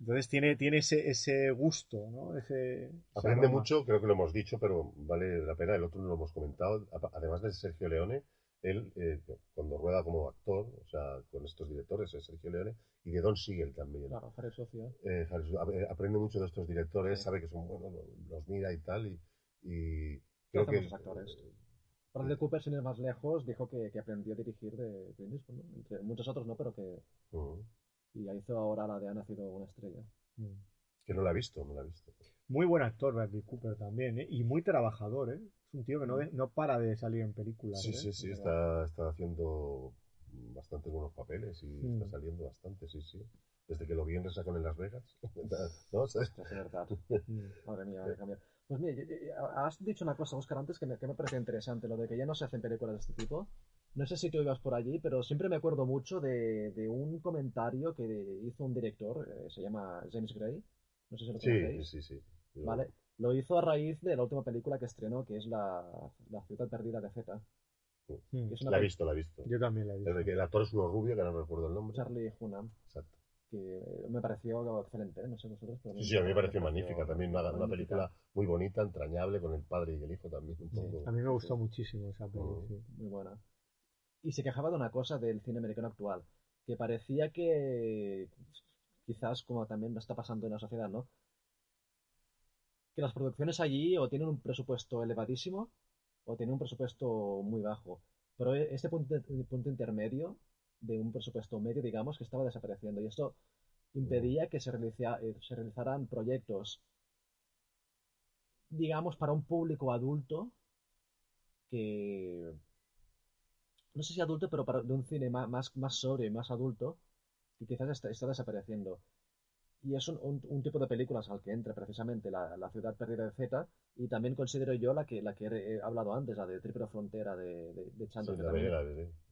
entonces tiene, tiene ese, ese gusto, ¿no? Ese, Aprende mucho, creo que lo hemos dicho, pero vale la pena, el otro no lo hemos comentado. Además de Sergio Leone, él, eh, cuando rueda como actor, o sea, con estos directores, es Sergio Leone, y de Don Siegel también. Claro, Harry Socio. Eh, eh, aprende mucho de estos directores, Sí. sabe que son buenos, lo- los mira y tal, y, y ¿Qué creo que... muchos actores? Bradley Cooper, sin ir más lejos, dijo que, que aprendió a dirigir de Clint Eastwood, ¿no? Entre muchos otros no, pero que... Ujú. Y hizo ahora la de Ha nacido una estrella. Mm. Que no la ha visto, no la ha visto. Muy buen actor Bradley Cooper también, ¿eh? Y muy trabajador, ¿eh? Es un tío que no, de- no para de salir en películas, Sí, ¿eh? sí, sí, Es está, está haciendo bastante buenos papeles y Mm. está saliendo bastante, sí, sí. Desde que lo vi en Resacón en Las Vegas. ¿No? ¿Sabes? Es verdad. Madre mía, vaya cambio. Pues mira, has dicho una cosa, Oscar, antes que me, que me pareció interesante, lo de que ya no se hacen películas de este tipo. No sé si tú ibas por allí, pero siempre me acuerdo mucho de, de un comentario que hizo un director, eh, se llama James Gray. No sé si lo Sí, conocéis. sí, sí. Lo- Vale. Lo hizo a raíz de la última película que estrenó, que es La, la ciudad perdida de Z. Mm. que es una La he visto, la he visto. Yo también la he visto. Desde que el actor es uno rubio, que no recuerdo el nombre. Charlie Hunnam, Exacto. que me pareció excelente, ¿eh? no sé vosotros. Pero Sí, sí, a mí me pareció magnífica también. Una, una película muy bonita, entrañable, con el padre y el hijo también. Un Sí, poco. A mí me gustó muchísimo esa sí. Muy buena. Y se quejaba de una cosa del cine americano actual, que parecía que, quizás como también está pasando en la sociedad, ¿no? Que las producciones allí o tienen un presupuesto elevadísimo o tienen un presupuesto muy bajo. Pero e- este punto, punto intermedio, de un presupuesto medio, digamos, que estaba desapareciendo. Y esto impedía que se, eh, se realizaran proyectos, digamos, para un público adulto que no sé si adulto, pero para, de un cine más, más sobrio y más adulto, que quizás está, está desapareciendo. Y es un, un- un tipo de películas al que entra precisamente la, la ciudad perdida de Z, y también considero yo la que, la que he hablado antes, la de Triple Frontera de, de, de Sí, Chandler, que la también-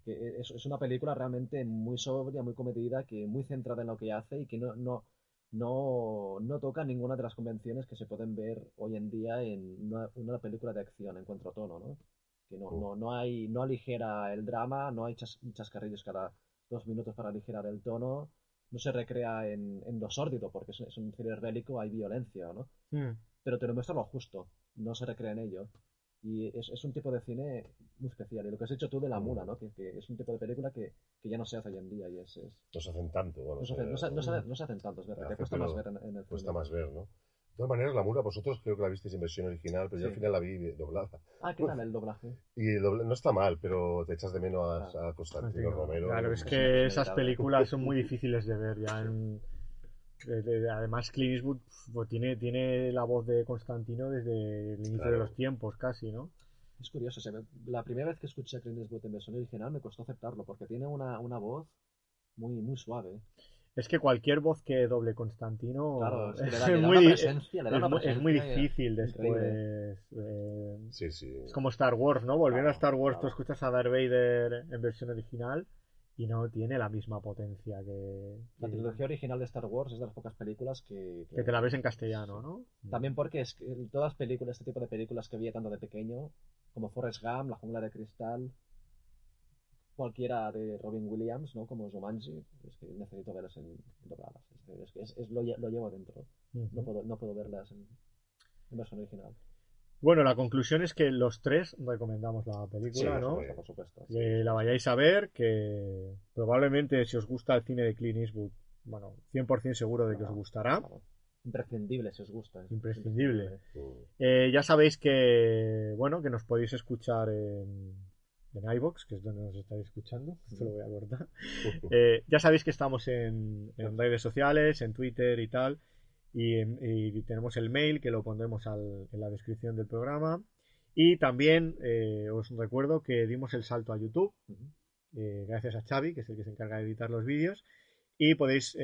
que es, es una película realmente muy sobria, muy comedida, que muy centrada en lo que hace y que no, no, no, no toca ninguna de las convenciones que se pueden ver hoy en día en una, una película de acción en cuanto a tono, ¿no? Que no, no, no hay, no aligera el drama, no hay chas- chascarrillos cada dos minutos para aligerar el tono, no se recrea en, en lo sórdido, porque es, es un thriller bélico, hay violencia, ¿no? Mm. pero te lo muestra lo justo, no se recrea en ello. Y es, es un tipo de cine muy especial. Y lo que has dicho tú de La Mula, ¿no? Que, que es un tipo de película que, que ya no se hace hoy en día y es... es- No se hacen tanto. Bueno, no, se se- hace- no se- no se- no se hacen tantos, ¿verdad? se Que hace, cuesta pero más ver en, en el Cuesta más ver, ¿no? De todas maneras, La Mula, vosotros creo que la visteis en versión original, pero yo al final la vi doblada. Ah, ¿qué tal el doblaje? Y el dobla- no está mal, pero te echas de menos a, a Constantino Romero. Claro, es que esas películas son muy difíciles de ver ya en... además Clint Eastwood pues, tiene, tiene la voz de Constantino desde el inicio de los tiempos casi, ¿no? Es curioso. la primera vez que escuché a Clint Eastwood en versión original me costó aceptarlo porque tiene una, una voz muy, muy suave. Es que cualquier voz que doble Constantino Claro, es que le da, es le da muy, es es difícil después. eh, Sí, sí. es como Star Wars, ¿no? Volviendo a Star Wars, tú escuchas a Darth Vader en versión original y no tiene la misma potencia que, La que- trilogía original de Star Wars es de las pocas películas que... que te la ves en castellano, ¿no? También porque es que todas las películas, este tipo de películas que veía tanto de pequeño, como Forrest Gump, La jungla de cristal, cualquiera de Robin Williams, ¿no? Como Jumanji, es que necesito verlas en dobladas. Es, que- es, que es- es lo, lo llevo dentro. No puedo, no puedo verlas en, en versión original. Bueno, la conclusión es que los tres recomendamos la película, Sí, ¿no? sí. Por supuesto. sí. Que la vayáis a ver, que probablemente si os gusta el cine de Clint Eastwood, bueno, 100% seguro de que os gustará. Claro. Imprescindible si os gusta. es Imprescindible. Mm. Eh, ya sabéis que, bueno, que nos podéis escuchar en, en iVoox, que es donde nos estáis escuchando. Esto lo voy a cortar. Eh, ya sabéis que estamos en, en redes sociales, en Twitter y tal. Y, y tenemos el mail que lo pondremos al- en la descripción del programa. Y también eh, os recuerdo que dimos el salto a YouTube, eh, gracias a Xavi, que es el que se encarga de editar los vídeos. Y podéis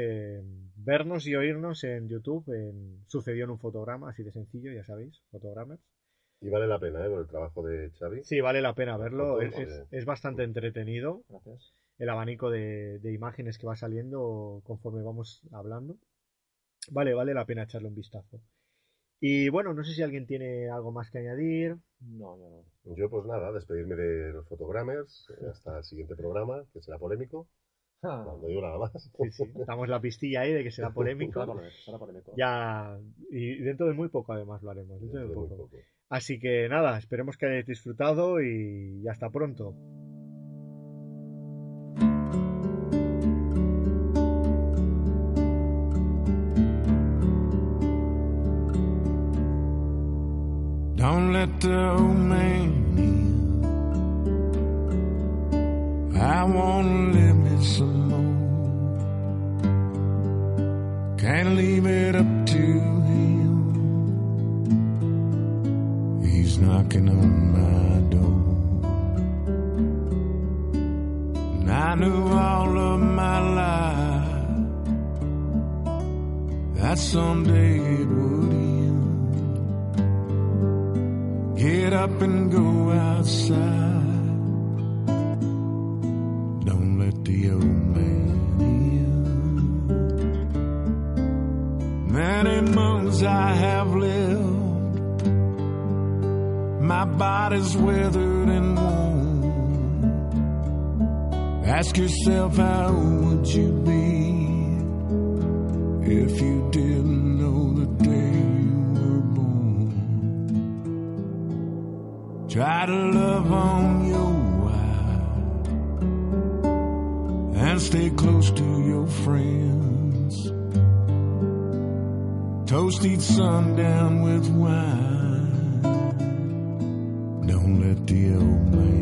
vernos y oírnos en YouTube en Sucedió en un fotograma, así de sencillo, ya sabéis, fotogramas. Y vale la pena, ¿eh? Por el trabajo de Xavi. Sí, vale la pena verlo, es, es- bastante entretenido Gracias. el abanico de, de imágenes que va saliendo conforme vamos hablando. Vale, vale la pena echarle un vistazo. Y bueno, no sé si alguien tiene algo más que añadir. No, no, no. Yo, pues nada, despedirme de los fotogramers eh, hasta el siguiente programa, que será polémico. Ah, No, no digo nada más. Sí, sí, damos la pistilla ahí de que será será polémico. será polémico. Ya, y dentro de muy poco además lo haremos, dentro de Dentro de muy poco. Así que nada, esperemos que hayáis disfrutado y hasta pronto. Don't let the old man in. I wanna live me some more. Can't leave it up to knocking on my door. And I knew all of my life that someday it would end. Get up and go outside. Don't let the old man in. Many moons I have lived. My body's withered and worn. Ask yourself, how would you be if you didn't know the day you were born? Try to love on your wife and stay close to your friends. Toast each sundown with wine. Don't let the